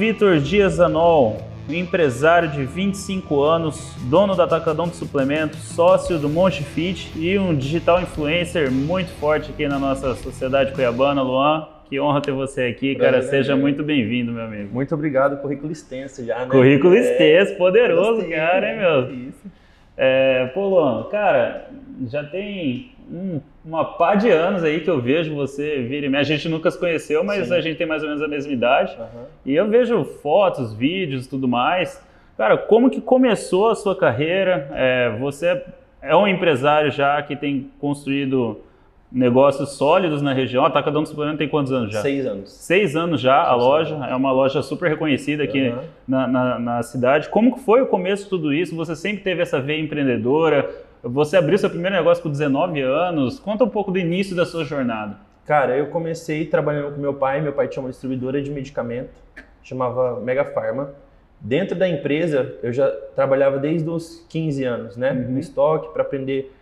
Vitor Dias Anol, empresário de 25 anos, dono da Atacadão de Suplementos, sócio do Monte Fit e um digital influencer muito forte aqui na nossa sociedade cuiabana, Luan. Que honra ter você aqui, cara. Seja né? muito bem-vindo, meu amigo. Muito obrigado, currículo extenso já, né? Currículo É, extenso, poderoso, gostei, cara, hein, meu? Isso. É, pô, Luan, cara, já tem um- uma pá de anos aí que eu vejo você vir e A gente nunca se conheceu, mas Sim. a gente tem mais ou menos a mesma idade. Aham. E eu vejo fotos, vídeos tudo mais. Cara, como que começou a sua carreira? É, você é um empresário já que tem construído negócios sólidos na região. A Atacadão do Suplemento tem quantos anos já? Seis anos. Seis anos já a loja. anos. É uma loja super reconhecida aqui Aham. na, na, na cidade. Como que foi o começo de tudo isso? Você sempre teve essa veia empreendedora? Você abriu seu primeiro negócio com 19 anos. Conta um pouco do início da sua jornada. Cara, eu comecei trabalhando com meu pai. Meu pai tinha uma distribuidora de medicamento, chamava Mega Pharma. Dentro da empresa, eu já trabalhava desde os 15 anos, né? Uhum. No estoque, para aprender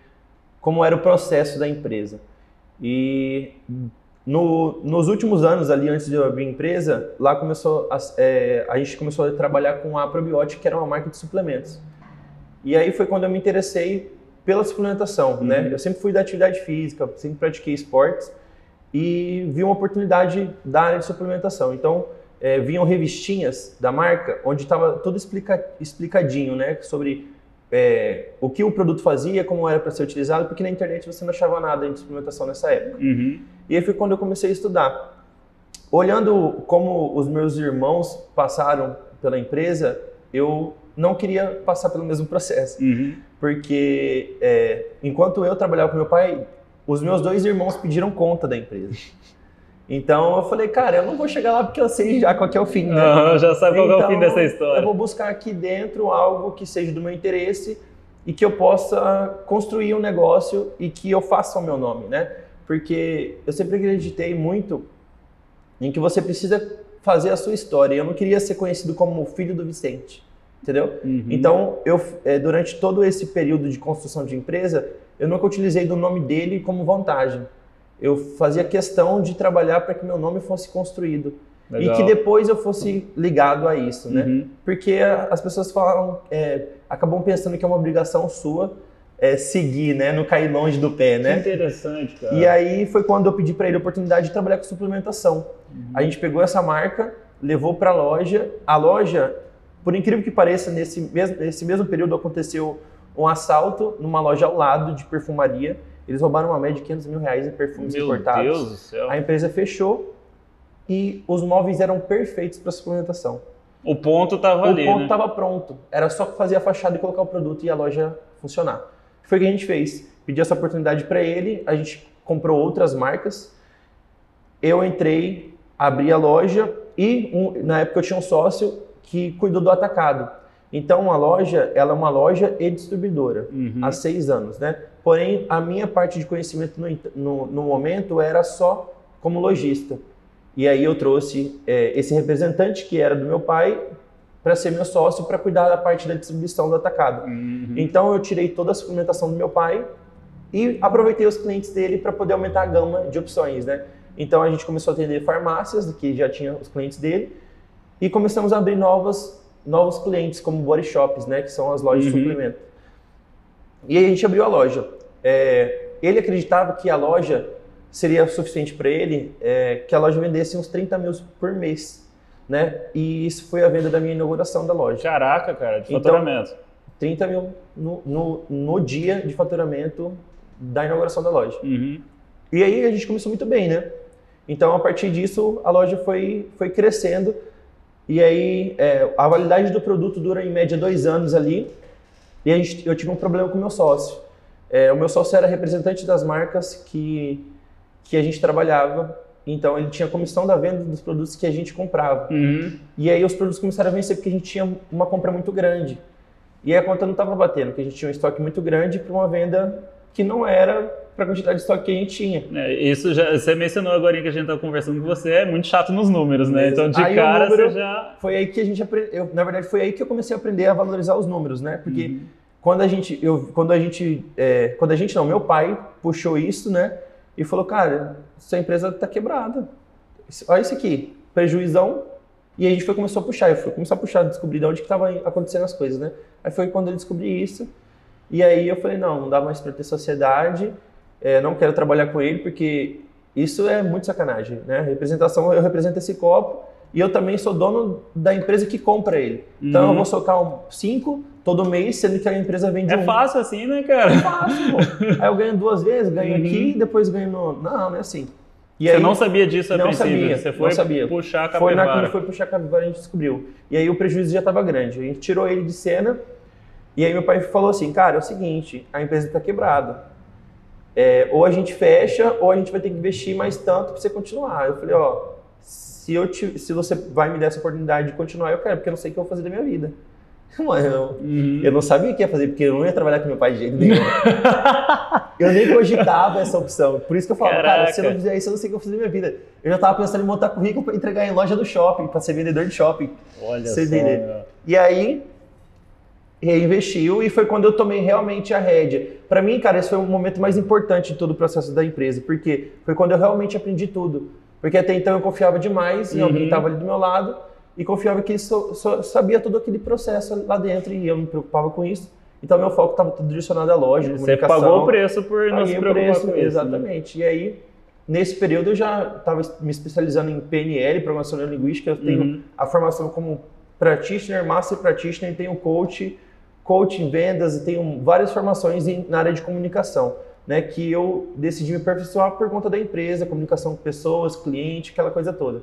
como era o processo da empresa. E no- nos últimos anos, ali antes de eu abrir a empresa, lá começou a, é, a gente começou a trabalhar com a Probiotic, que era uma marca de suplementos. E aí foi quando eu me interessei pela suplementação, né? Uhum. Eu sempre fui da atividade física, sempre pratiquei esportes e vi uma oportunidade da área de suplementação. Então, é, vinham revistinhas da marca onde estava tudo explica, explicadinho, né? Sobre é, o que o produto fazia, como era para ser utilizado, porque na internet você não achava nada de suplementação nessa época. Uhum. E aí foi quando eu comecei a estudar. Olhando como os meus irmãos passaram pela empresa, eu não queria passar pelo mesmo processo. Uhum. Porque é, enquanto eu trabalhava com meu pai, os meus dois irmãos pediram conta da empresa. Então eu falei, cara, eu não vou chegar lá porque eu sei já qual é o fim, né? Aham, já sabe qual que é o fim Então, dessa Eu história. vou buscar aqui dentro algo que seja do meu interesse e que eu possa construir um negócio e que eu faça o meu nome, né? Porque eu sempre acreditei muito em que você precisa fazer a sua história. Eu não queria ser conhecido como o filho do Vicente, entendeu? Uhum. Então, eu, eh, durante todo esse período de construção de empresa, eu nunca utilizei do nome dele como vantagem. Eu fazia questão de trabalhar para que meu nome fosse construído Legal. e que depois eu fosse ligado a isso, né? Uhum. Porque as pessoas falam, é, acabam pensando que é uma obrigação sua é, seguir, né? Não cair longe do pé, Que né? interessante, cara. E aí foi quando eu pedi para ele a oportunidade de trabalhar com suplementação. Uhum. A gente pegou essa marca, levou para a loja. A loja, por incrível que pareça, nesse mesmo, nesse mesmo período aconteceu um assalto numa loja ao lado de perfumaria. Eles roubaram uma média de 500 mil reais em perfumes Meu importados. Deus do céu. A empresa fechou e os móveis eram perfeitos para suplementação. O ponto tava o ali, ponto né? estava pronto. Era só fazer a fachada e colocar o produto e a loja funcionar. Foi o que a gente fez. Pedi essa oportunidade para ele, a gente comprou outras marcas. Eu entrei, abri a loja e um- na época eu tinha um sócio que cuidou do atacado. Então a loja, ela é uma loja e distribuidora Uhum. há seis anos, né? Porém, a minha parte de conhecimento no, no, no momento era só como lojista. E aí eu trouxe é, esse representante que era do meu pai para ser meu sócio para cuidar da parte da distribuição do atacado. Uhum. Então eu tirei toda a suplementação do meu pai e aproveitei os clientes dele para poder aumentar a gama de opções, né? Então a gente começou a atender farmácias que já tinha os clientes dele e começamos a abrir novas novos clientes como body shops, né? Que são as lojas Uhum. de suplemento. E aí a gente abriu a loja. É, ele acreditava que a loja seria suficiente para ele, é, que a loja vendesse uns 30 mil por mês, né? E isso foi a venda da minha inauguração da loja. Caraca, cara, de Então- faturamento. 30 mil no, no, no dia de faturamento da inauguração da loja. Uhum. E aí a gente começou muito bem, né? Então, a partir disso, a loja foi, foi crescendo. E aí, é, a validade do produto dura em média dois anos ali. E a gente, eu tive um problema com o meu sócio. É, o meu sócio era representante das marcas que, que a gente trabalhava. Então, ele tinha comissão da venda dos produtos que a gente comprava. Uhum. E aí, os produtos começaram a vencer porque a gente tinha uma compra muito grande. E a conta não estava batendo, porque a gente tinha um estoque muito grande para uma venda que não era para a quantidade de estoque que a gente tinha. É, isso já, você mencionou agora que a gente tá conversando com você, é muito chato nos números, né? Então, de Aí cara, número- você já. foi aí que a gente aprendeu, na verdade foi aí que eu comecei a aprender a valorizar os números, né? Porque Uhum. quando a gente, eu, quando a gente, é, quando a gente não, meu pai puxou isso, né? E falou, cara, sua empresa tá quebrada. Olha isso aqui, prejuizão E a gente foi começou a puxar, eu fui começar a puxar, descobrir de onde que estava acontecendo as coisas, né? Aí foi quando eu descobri isso. E aí eu falei, não, não dá mais para ter sociedade, é, não quero trabalhar com ele, porque isso é muito sacanagem, né? Representação, eu represento esse copo e eu também sou dono da empresa que compra ele. Então Uhum. eu vou socar um cinco todo mês, sendo que a empresa vende É um. fácil assim, né, cara? É fácil, pô. Aí eu ganho duas vezes, ganho Uhum. aqui, depois ganho no... Não, não é assim. E Você aí, não sabia disso a Não princípio, sabia, você não foi sabia. puxar a Foi na capivara. que foi puxar a capivara a gente descobriu. E aí o prejuízo já estava grande. A gente tirou ele de cena e aí meu pai falou assim, cara, é o seguinte, a empresa está quebrada. É, ou a gente fecha ou a gente vai ter que investir mais tanto para você continuar. Eu falei, ó, se, eu te- se você vai me dar essa oportunidade de continuar, eu quero, porque eu não sei o que eu vou fazer da minha vida. Mano, eu, Uhum. eu não sabia o que ia fazer, porque eu não ia trabalhar com meu pai de jeito nenhum. eu nem cogitava essa opção. Por isso que eu falo, cara, se eu não Caraca. fizer isso, eu não sei o que eu vou fazer da minha vida. Eu já tava pensando em montar currículo para entregar em loja do shopping, para ser vendedor de shopping. Olha Você só. entender. E aí, reinvestiu e foi quando eu tomei realmente a rédea. Para mim, cara, esse foi o momento mais importante de todo o processo da empresa, porque foi quando eu realmente aprendi tudo. Porque até então eu confiava demais em alguém que Uhum. estava ali do meu lado e confiava que ele só- só sabia todo aquele processo lá dentro e eu não me preocupava com isso. Então meu foco estava tudo direcionado à loja, Você comunicação. pagou o preço por não se preocupar preço, com isso. né? exatamente. E aí, nesse período, eu já estava me especializando em PNL, Programação Neurolinguística. Eu tenho Uhum. a formação como Practitioner, Master Practitioner, tenho Coach, Coach em Vendas e tenho várias formações na área de comunicação, né? Que eu decidi me aperfeiçoar por conta da empresa, comunicação com pessoas, cliente, aquela coisa toda.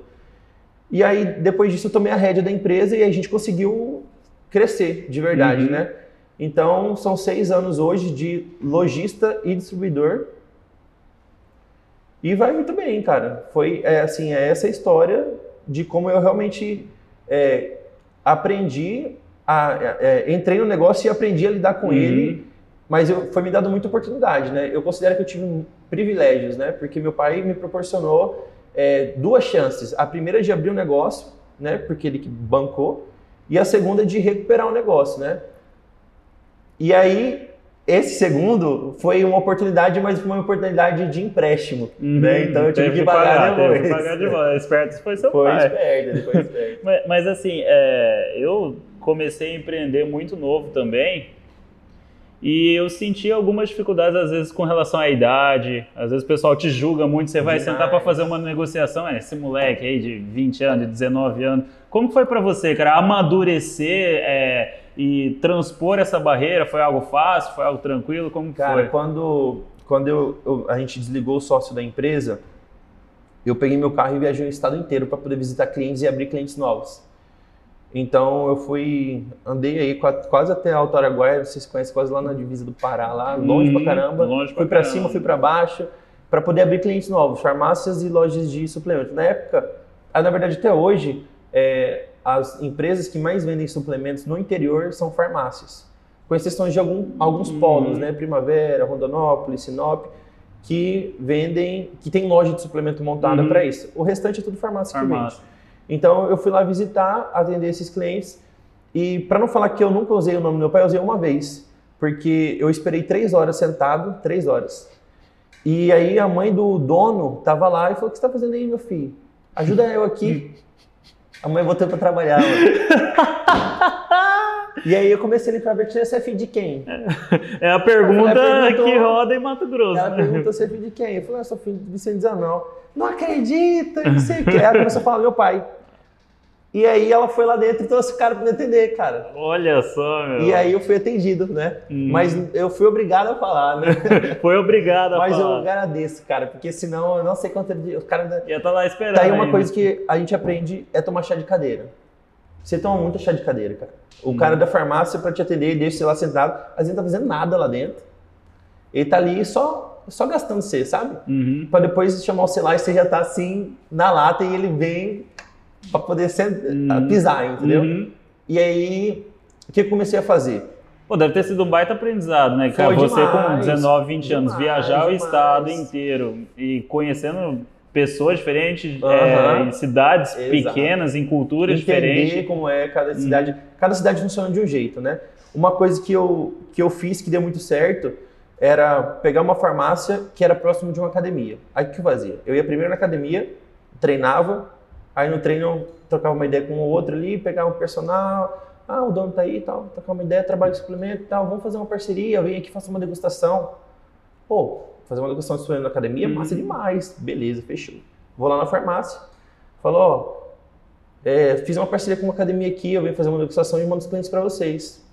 E aí, depois disso, eu tomei a rédea da empresa e a gente conseguiu crescer de verdade, Uhum. né? Então, são seis anos hoje de lojista e distribuidor. E vai muito bem, cara. Foi, é, assim, é essa história de como eu realmente é, aprendi, a, é, entrei no negócio e aprendi a lidar com Uhum. ele, mas eu, foi me dado muita oportunidade, né? Eu considero que eu tive privilégios, né? Porque meu pai me proporcionou é, duas chances. A primeira de abrir um negócio, né? Porque ele que bancou. E a segunda de recuperar o negócio, né? E aí, esse segundo foi uma oportunidade, mas foi uma oportunidade de empréstimo, Uhum. né? Então eu tive Teve que pagar teve depois. que pagar de volta. Esperto foi seu Foi pai. esperto, foi esperto. Mas, mas, assim, é, eu comecei a empreender muito novo também e eu senti algumas dificuldades às vezes com relação à idade. Às vezes o pessoal te julga muito, você vai Demais. sentar para fazer uma negociação, é, esse moleque aí de 20 anos, de 19 anos. Como foi para você, cara, amadurecer é, e transpor essa barreira? Foi algo fácil? Foi algo tranquilo? Como que Cara, foi? quando, quando eu, eu- a gente desligou o sócio da empresa, eu peguei meu carro e viajei o estado inteiro para poder visitar clientes e abrir clientes novos. Então eu fui, andei aí qua- quase até Alto Araguaia, vocês conhecem quase lá na divisa do Pará, lá longe pra Hum, caramba. longe pra fui para cima, fui para baixo, para poder abrir clientes novos, farmácias e lojas de suplementos. Na época, ah, na verdade até hoje, é, as empresas que mais vendem suplementos no interior são farmácias, com exceção de algum- alguns Hum. polos, né? Primavera, Rondonópolis, Sinop, que vendem, que tem loja de suplemento montada Uhum. para isso. O restante é tudo farmácia, que Farmácia. vende. Então eu fui lá visitar, atender esses clientes e para não falar que eu nunca usei o nome do meu pai, eu usei uma vez, porque eu esperei três horas sentado, três horas. E aí a mãe do dono tava lá e falou: "O que você está fazendo aí, meu filho? Ajuda eu aqui." A mãe voltou para trabalhar. e aí eu comecei a limpar Bertina, você é filho de quem? É a pergunta que roda em Mato Grosso. Ela né? perguntou você é filho de quem? Eu falei, ah, sou filho de Vicente Zanão. Não acredita, não sei o que. Ela começou a falar, meu pai. E aí ela foi lá dentro e trouxe o cara pra me atender, cara. Olha só, meu. E aí eu fui atendido, né? Hum. Mas eu fui obrigado a falar, né? Foi obrigado a Mas eu falar. agradeço, cara, porque senão eu não sei quanto. Os caras. Ia estar lá esperando. Tá aí uma coisa que a gente aprende é tomar chá de cadeira. Você toma muito chá de cadeira, cara. O Hum. cara da farmácia, pra te atender, deixa você lá sentado, às vezes não tá fazendo nada lá dentro. Ele tá ali só, só gastando você, sabe? Uhum. Pra depois chamar o celular e você já tá assim na lata e ele vem pra poder sent- Hum. pisar, entendeu? Uhum. E aí, o que eu comecei a fazer? Pô, deve ter sido um baita aprendizado, né? Cara, você com demais, 19, 20 anos, demais, viajar o demais. estado inteiro e conhecendo pessoas diferentes, é, em cidades Exato. pequenas, em culturas entender diferentes. como é cada cidade. Cada cidade funciona de um jeito, né? Uma coisa que eu, que eu fiz que deu muito certo era pegar uma farmácia que era próximo de uma academia. Aí o que eu fazia? Eu ia primeiro na academia, treinava, aí no treino eu trocava uma ideia com o outro ali, pegava um personal, ah, o dono tá aí e tal, trocar uma ideia, trabalho de suplemento e tal, vamos fazer uma parceria, vem aqui faça uma degustação. Pô, fazer uma degustação de suplemento na academia, massa Uhum. demais. Beleza, fechou. Vou lá na farmácia, falo, ó, é, fiz uma parceria com uma academia aqui, eu venho fazer uma degustação e mando os clientes para vocês.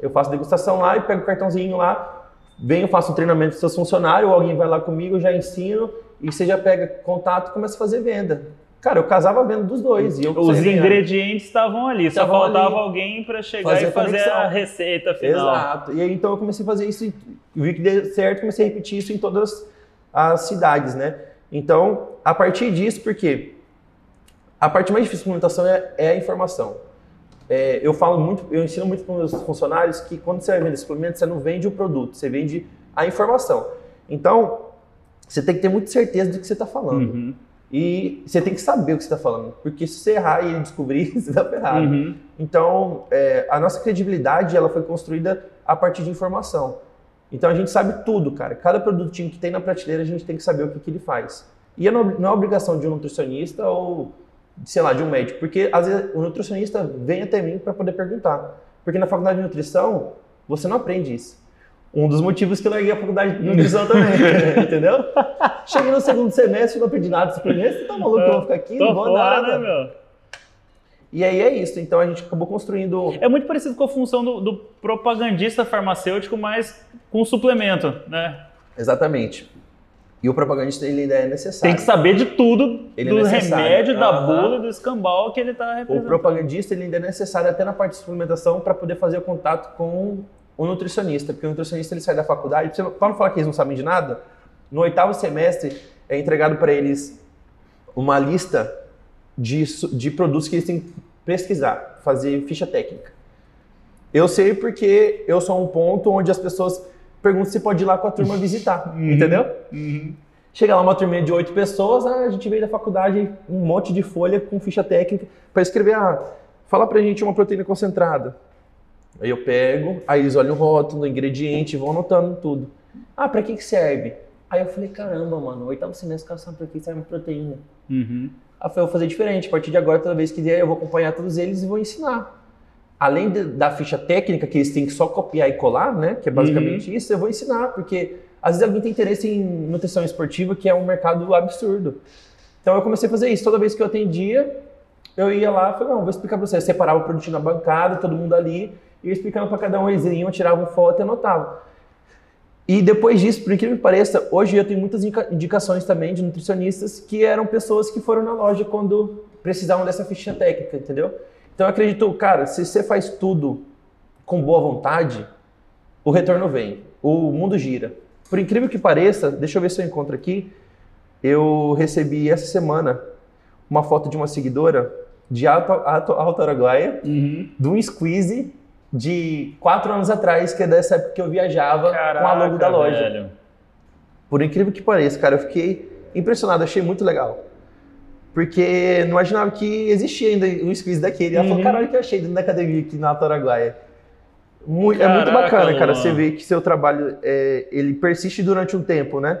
Eu faço degustação lá e pego o cartãozinho lá, venho, faço um treinamento com seus funcionários, ou alguém vai lá comigo, eu já ensino, e você já pega contato e começa a fazer venda. Cara, eu casava a venda dos dois. E Os ganhando. ingredientes estavam ali, só Estavam faltava ali. alguém para chegar Fazer e a fazer conexão. a receita final. Exato. E aí então eu comecei a fazer isso, vi que deu certo, comecei a repetir isso em todas as cidades, né? Então, a partir disso, porque a parte mais difícil da implementação é, é a informação. É, eu falo muito, eu ensino muito para os meus funcionários que quando você vai vender suplemento, você não vende o produto, você vende a informação. Então, você tem que ter muita certeza do que você está falando. Uhum, E você tem que saber o que você está falando, porque se você errar e ele descobrir, você está ferrado. uhum. Então, é, a nossa credibilidade ela foi construída a partir de informação. Então, a gente sabe tudo, cara. Cada produtinho que tem na prateleira, a gente tem que saber o que, que ele faz. E não não é obrigação de um nutricionista ou, sei lá, de um médico, porque às vezes o nutricionista vem até mim para poder perguntar. Porque na faculdade de nutrição, você não aprende isso. Um dos motivos que eu larguei a faculdade de nutrição também, entendeu? Cheguei no segundo semestre, não aprendi nada de suplemento, você tá maluco, eu vou ficar aqui, Tô não vou fora, nada. né, meu? E aí é isso, então a gente acabou construindo É muito parecido com a função do, do propagandista farmacêutico, mas com suplemento, né? Exatamente. E o propagandista ele ainda é necessário. Tem que saber de tudo Ele é do necessário. remédio, da Aham. bula, do escambau que ele tá O representando. propagandista ele ainda é necessário até na parte de suplementação para poder fazer o contato com o nutricionista, porque o nutricionista ele sai da faculdade, pra não falar que eles não sabem de nada, no oitavo semestre é entregado para eles uma lista de, de produtos que eles têm que pesquisar, fazer ficha técnica. Eu sei porque eu sou um ponto onde as pessoas perguntam se pode ir lá com a turma visitar, Uhum. entendeu? Uhum. Chega lá uma turminha de oito pessoas, ah, a gente veio da faculdade, um monte de folha com ficha técnica para escrever, ah, fala pra gente uma proteína concentrada. Aí eu pego, aí eles olham o rótulo, o ingrediente, vão anotando tudo. Ah, pra que que serve? Aí eu falei, caramba, mano, no oitavo semestre cara sabe pra que serve proteína. Uhum. Aí eu falei, vou fazer diferente, a partir de agora, toda vez que der, eu vou acompanhar todos eles e vou ensinar. Além de- da ficha técnica, que eles têm que só copiar e colar, né, que é basicamente isso, eu vou ensinar, porque às vezes alguém tem interesse em nutrição esportiva, que é um mercado absurdo. Então eu comecei a fazer isso. Toda vez que eu atendia, eu ia lá e falei, não, vou explicar pra você. Eu separava o produtinho na bancada, todo mundo ali, e eu explicando pra cada um, eles iam, tiravam foto e anotavam. E depois disso, por incrível que pareça, hoje eu tenho muitas indica- indicações também de nutricionistas que eram pessoas que foram na loja quando precisavam dessa ficha técnica, entendeu? Então eu acredito, cara, se você faz tudo com boa vontade, o retorno vem, o mundo gira. Por incrível que pareça, deixa eu ver se eu encontro aqui, eu recebi essa semana uma foto de uma seguidora de Alto, Alto, Alto Araguaia, Uhum. de um squeeze de quatro anos atrás, que é dessa época que eu viajava com a logo da Caraca, loja. velho. Por incrível que pareça, cara, eu fiquei impressionado, achei muito legal. Porque não imaginava que existia ainda um squeeze daquele. Ela falou, Uhum. caralho, que eu achei dentro da academia aqui na Alto Araguaia. Muito, é muito Caraca, bacana, cara, você vê que seu trabalho, é, ele persiste durante um tempo, né?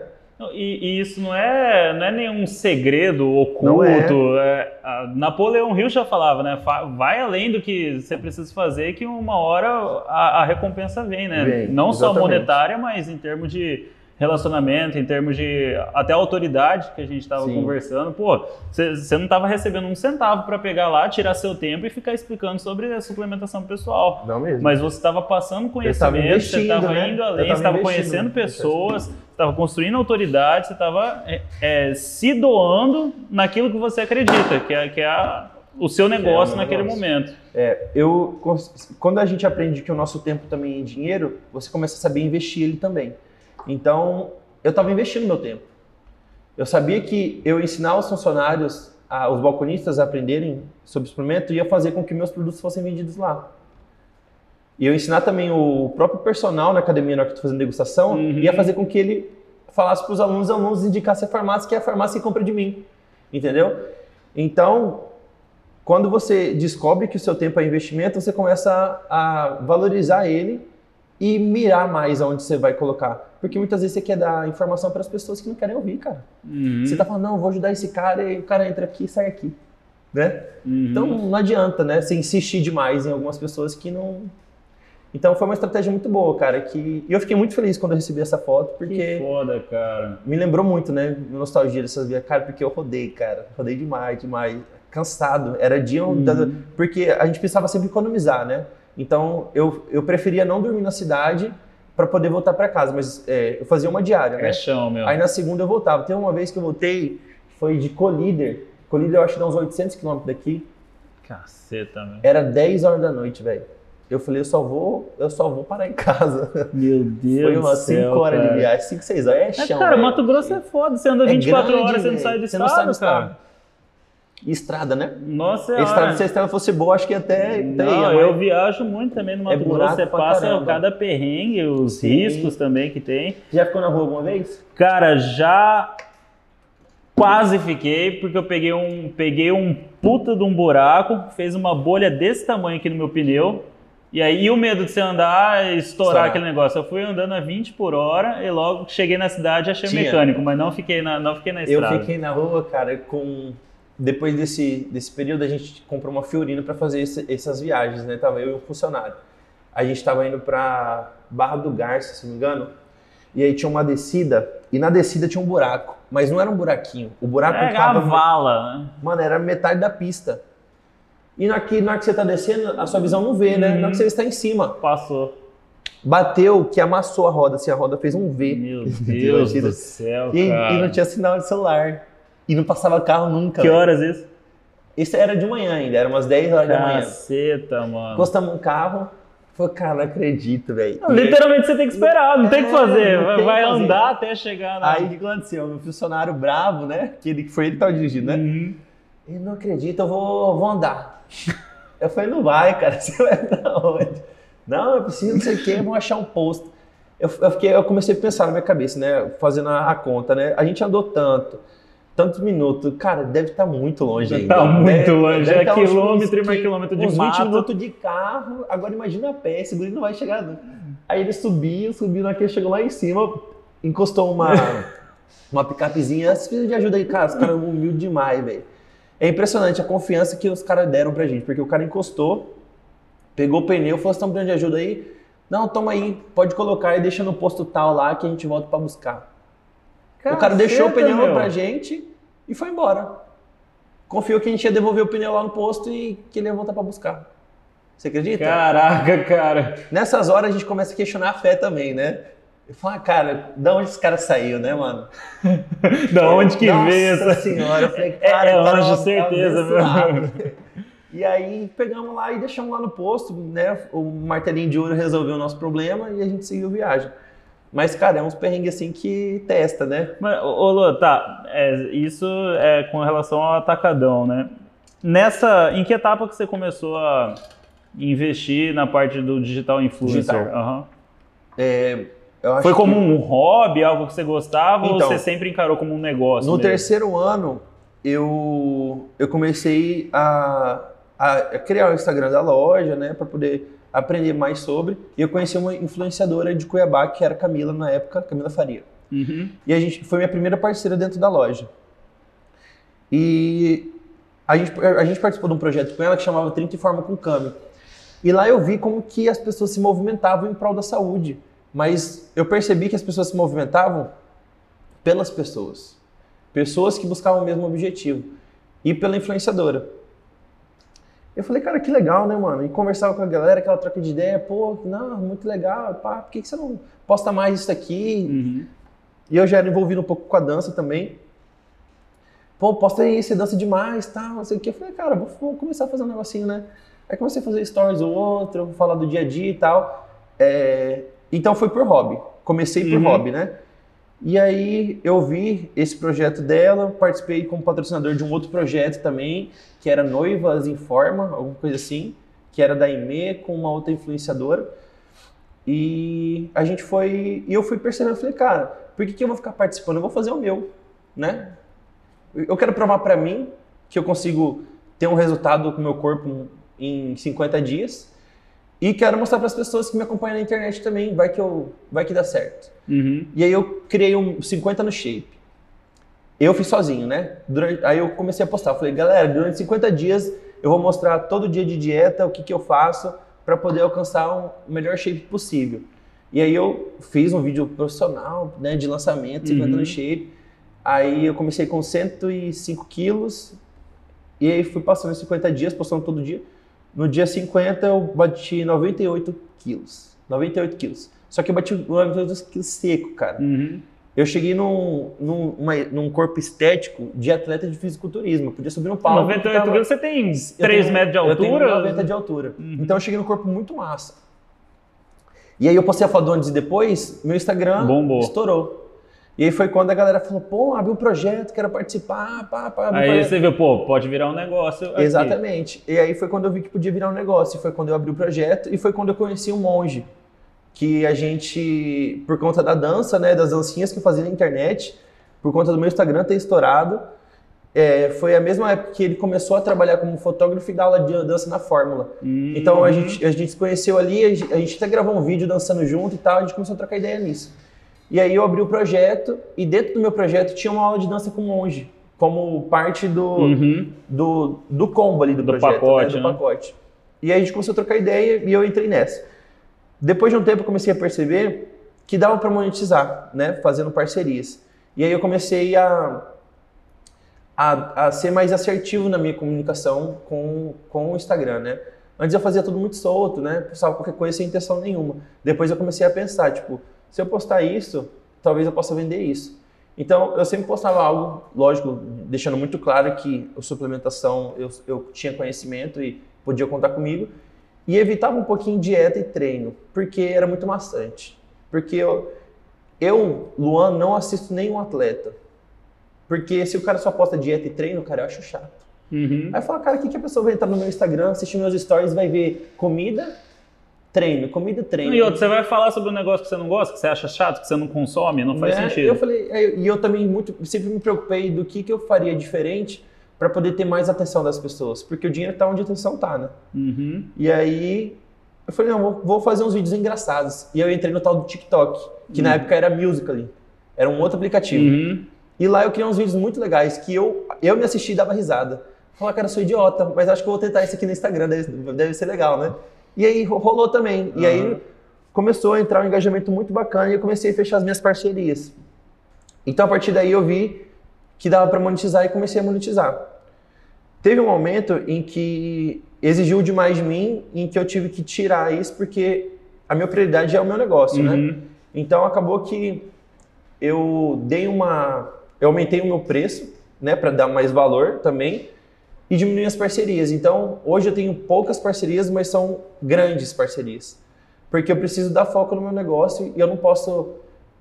E, e isso não é, não é nenhum segredo oculto. Não é. é, Napoleão Hill já falava, né? Vai além do que você precisa fazer, que uma hora a, a recompensa vem, né? Não só exatamente. monetária, mas em termos de relacionamento, em termos de até autoridade que a gente estava conversando. Pô, você não estava recebendo um centavo para pegar lá, tirar seu tempo e ficar explicando sobre a suplementação pessoal. Não mesmo. Mas você estava passando conhecimento, você estava né? indo além, você estava conhecendo pessoas, você estava construindo autoridade, você estava é, é, se doando naquilo que você acredita, que é, que é a- o seu negócio o naquele negócio. momento. É, eu, quando a gente aprende que o nosso tempo também é dinheiro, você começa a saber investir ele também. Então, eu estava investindo meu tempo. Eu sabia que eu ensinar os funcionários, a- os balconistas a aprenderem sobre suplemento ia fazer com que meus produtos fossem vendidos lá. E eu ensinar também o próprio personal na academia na hora que eu estou fazendo degustação Uhum. ia fazer com que ele falasse para os alunos, os alunos indicassem a farmácia, que é a farmácia que compra de mim. Entendeu? Então, quando você descobre que o seu tempo é investimento, você começa a, a valorizar ele e mirar mais aonde você vai colocar. Porque muitas vezes você quer dar informação para as pessoas que não querem ouvir, cara. Uhum. Você tá falando, não, vou ajudar esse cara, e o cara entra aqui e sai aqui. né? Uhum. Então não adianta, né? Você insistir demais em algumas pessoas que não. Então foi uma estratégia muito boa, cara. Que... E eu fiquei muito feliz quando eu recebi essa foto, que porque foda, cara. me lembrou muito, né? Nostalgia dessas vias, cara, porque eu rodei, cara. Rodei demais, demais. Cansado. Era dia. Uhum. da- Porque a gente precisava sempre economizar, né? Então eu, eu preferia não dormir na cidade para poder voltar para casa, mas é, eu fazia uma diária, né? É chão, meu. Aí na segunda eu voltava. Tem uma vez que eu voltei, foi de Colíder. Colíder eu acho que dá uns 800 quilômetros daqui. Caceta, meu. Era 10 horas da noite, velho. Eu falei, eu só vou, eu só vou parar em casa. Meu Deus Foi umas do céu, 5 horas cara. de viagem, 5, 6 horas. É É, chão, cara, velho. Mato Grosso é foda. Você anda É 24 grande, horas, você não sai do Você estado, não sai do cara. estado. Estrada, né? Nossa, A estrada, é. se a estrada fosse boa, acho que até Não, ia, eu mas- viajo muito também no Mato É Grosso. Você passa caramba. cada perrengue, os Sim. riscos também que tem. Já ficou na rua alguma vez? Cara, já quase fiquei, porque eu peguei um, peguei um puta de um buraco, fez uma bolha desse tamanho aqui no meu pneu. E aí, e o medo de você andar e estourar aquele negócio. Eu fui andando a 20 por hora e logo cheguei na cidade achei Tinha. mecânico, mas não fiquei na, não fiquei na Eu estrada. fiquei na rua, cara, com. Depois desse, desse período, a gente comprou uma Fiorino para fazer esse- essas viagens, né? Tava eu e um funcionário. A gente tava indo pra Barra do Garça, se não me engano. E aí tinha uma descida, e na descida tinha um buraco. Mas não era um buraquinho. O buraco É a tava. vala, né? Mano, era metade da pista. E na, que, na hora que você tá descendo, a sua visão não vê, né? Uhum. Na hora que você está em cima. Passou. Bateu que amassou a roda, assim, a roda fez um V. Meu De Deus do céu, E, cara. e não tinha sinal de celular. E não passava carro nunca. Que velho. horas isso? Isso era de manhã ainda, era umas 10 horas da manhã. Caceta, mano. Encostamos um carro, falei, cara, não acredito, velho. Literalmente você tem que esperar, não tem o que É, fazer. Vai, vai fazer. andar até chegar na. Aí o que aconteceu? Meu funcionário bravo, né? Que ele, que foi ele que tava dirigindo, né? Uhum. Ele não acredita, eu vou, vou andar. Eu falei, não vai, cara, você vai pra onde? Não, eu preciso, não sei o quê, vamos achar um posto. Eu, eu, fiquei, eu comecei a pensar na minha cabeça, né? Fazendo a, a conta, né? A gente andou tanto, tantos minutos. Cara, deve estar muito longe ainda. Tá muito Deve- longe, deve é tá quilômetro e mais qui- quilômetro de uns 20 mato. minutos de carro. Agora imagina a pé, esse não vai chegar. não. Aí ele subiu, subiu, naquele chegou lá em cima, encostou uma, uma picapezinha. Você precisa de ajuda aí, cara. Os caras humildes demais, velho. É impressionante a confiança que os caras deram pra gente, porque o cara encostou, pegou o pneu, falou: estão precisando de ajuda aí? Não, toma aí, pode colocar e deixa no posto tal lá que a gente volta pra buscar. O cara deixou o Caceta, pneu meu. pra gente e foi embora. Confiou que a gente ia devolver o pneu lá no posto e que ele ia voltar pra buscar. Você acredita? Caraca, cara. Nessas horas a gente começa a questionar a fé também, né? Eu falo, ah, cara, da onde esse cara saiu, né, mano? Da onde que Nossa veio essa. senhora, eu falei, É- cara, é cara anjo, é certeza, meu. abençoado. E aí pegamos lá e deixamos lá no posto, né? O martelinho de ouro resolveu o nosso problema e a gente seguiu viagem. Mas, cara, é uns perrengues assim que testa, né? Mas, ô, Lô, tá. é, isso é com relação ao atacadão, né? Nessa. Em que etapa que você começou a investir na parte do digital influencer? Digital. Aham. É, Foi que como um hobby, algo que você gostava, ou Então, você sempre encarou como um negócio? No mesmo? terceiro ano, eu, eu comecei a, a criar o Instagram da loja, né? Pra poder aprender mais sobre. E eu conheci uma influenciadora de Cuiabá, que era Camila na época, Camila Faria. Uhum. E a gente foi minha primeira parceira dentro da loja. E a gente, a gente participou de um projeto com ela que chamava 30 e Forma com Cami. E lá eu vi como que as pessoas se movimentavam em prol da saúde. Mas eu percebi que as pessoas se movimentavam pelas pessoas. Pessoas que buscavam o mesmo objetivo. E pela influenciadora. Eu falei, cara, que legal, né, mano? E conversava com a galera, aquela troca de ideia, pô, não, muito legal, pá, por que, que você não posta mais isso aqui? Uhum. E eu já era envolvido um pouco com a dança também. Pô, posta aí, você dança demais, tal, não sei o que. Eu falei, cara, vou, vou começar a fazer um negocinho, né? Aí comecei a fazer stories ou outro, falar do dia a dia e tal. É, Então foi por hobby. Comecei por Uhum. hobby, né? E aí eu vi esse projeto dela, participei como patrocinador de um outro projeto também, que era Noivas em Forma, alguma coisa assim, que era da IME com uma outra influenciadora. E a gente foi. E eu fui percebendo, falei, cara, por que, que eu vou ficar participando? Eu vou fazer o meu, né? Eu quero provar pra mim que eu consigo ter um resultado com o meu corpo em 50 dias. E quero mostrar para as pessoas que me acompanham na internet também, vai que, eu, vai que dá certo. Uhum. E aí eu criei um 50 no shape. eu fiz sozinho, né? Durante, aí eu comecei a postar. Falei, galera, durante 50 dias eu vou mostrar todo dia de dieta, o que, que eu faço para poder alcançar um, o melhor shape possível. E aí eu fiz um vídeo profissional, né, de lançamento, 50 uhum. no shape. Aí eu comecei com 105 quilos e aí fui passando 50 dias, postando todo dia. No dia 50 eu bati 98 quilos. 98 quilos. Só que eu bati 98 quilos seco, cara. Uhum. Eu cheguei num, num, uma, num corpo estético de atleta de fisiculturismo. Eu podia subir no palco. 98 quilos, você tem 3 metros de altura? Eu tenho 90 de altura. Uhum. Então eu cheguei no corpo muito massa. E aí eu postei a foto antes e depois, meu Instagram Bombou. estourou. E aí foi quando a galera falou, pô, abre um projeto, quero participar, pá, pá. Aí projeto. você viu, pô, pode virar um negócio aqui. Exatamente. E aí foi quando eu vi que podia virar um negócio. E foi quando eu abri o projeto e foi quando eu conheci um monge. Que a gente, por conta da dança, né, das dancinhas que eu fazia na internet, por conta do meu Instagram ter estourado, é, foi a mesma época que ele começou a trabalhar como fotógrafo e dar aula de dança na Fórmula. Uhum. Então a gente, a gente se conheceu ali, a gente até gravou um vídeo dançando junto e tal, a gente começou a trocar ideia nisso. E aí eu abri o projeto e dentro do meu projeto tinha uma aula de dança com monge, como parte do, uhum. do, do combo ali do, do projeto, pacote, né? do né? pacote. E aí a gente começou a trocar ideia e eu entrei nessa. Depois de um tempo eu comecei a perceber que dava para monetizar, né, fazendo parcerias. E aí eu comecei a, a, a ser mais assertivo na minha comunicação com, com o Instagram, né? Antes eu fazia tudo muito solto, né? Postava qualquer coisa sem intenção nenhuma. Depois eu comecei a pensar, tipo, se eu postar isso, talvez eu possa vender isso. Então, eu sempre postava algo, lógico, deixando muito claro que a suplementação eu, eu tinha conhecimento e podia contar comigo, e evitava um pouquinho dieta e treino, porque era muito maçante. Porque eu, eu, Luan, não assisto nenhum atleta. Porque se o cara só posta dieta e treino, cara, eu acho chato. Uhum. Aí eu falo, cara, o que, que a pessoa vai entrar no meu Instagram, assistir meus stories, vai ver comida, treino, comida, treino. E outro, você vai falar sobre um negócio que você não gosta, que você acha chato, que você não consome, não faz Né? sentido. Eu falei, é, e eu também muito, sempre me preocupei do que, que eu faria diferente para poder ter mais atenção das pessoas, porque o dinheiro tá onde a atenção tá, né? Uhum. E aí eu falei, não, vou, vou fazer uns vídeos engraçados. E eu entrei no tal do TikTok, que na época era Musical.ly, era um outro aplicativo. Uhum. E lá eu criei uns vídeos muito legais que eu, eu me assisti e dava risada. Falei, cara, eu sou idiota, mas acho que eu vou tentar isso aqui no Instagram, deve, deve ser legal, né? E aí ro- rolou também. E aí começou a entrar um engajamento muito bacana e eu comecei a fechar as minhas parcerias. Então a partir daí eu vi que dava para monetizar e comecei a monetizar. Teve um momento em que exigiu demais de mim, em que eu tive que tirar isso porque a minha prioridade é o meu negócio, né? Uhum. Então acabou que eu dei uma, eu aumentei o meu preço, né, para dar mais valor também e diminuir as parcerias. Então hoje eu tenho poucas parcerias, mas são grandes parcerias, porque eu preciso dar foco no meu negócio e eu não posso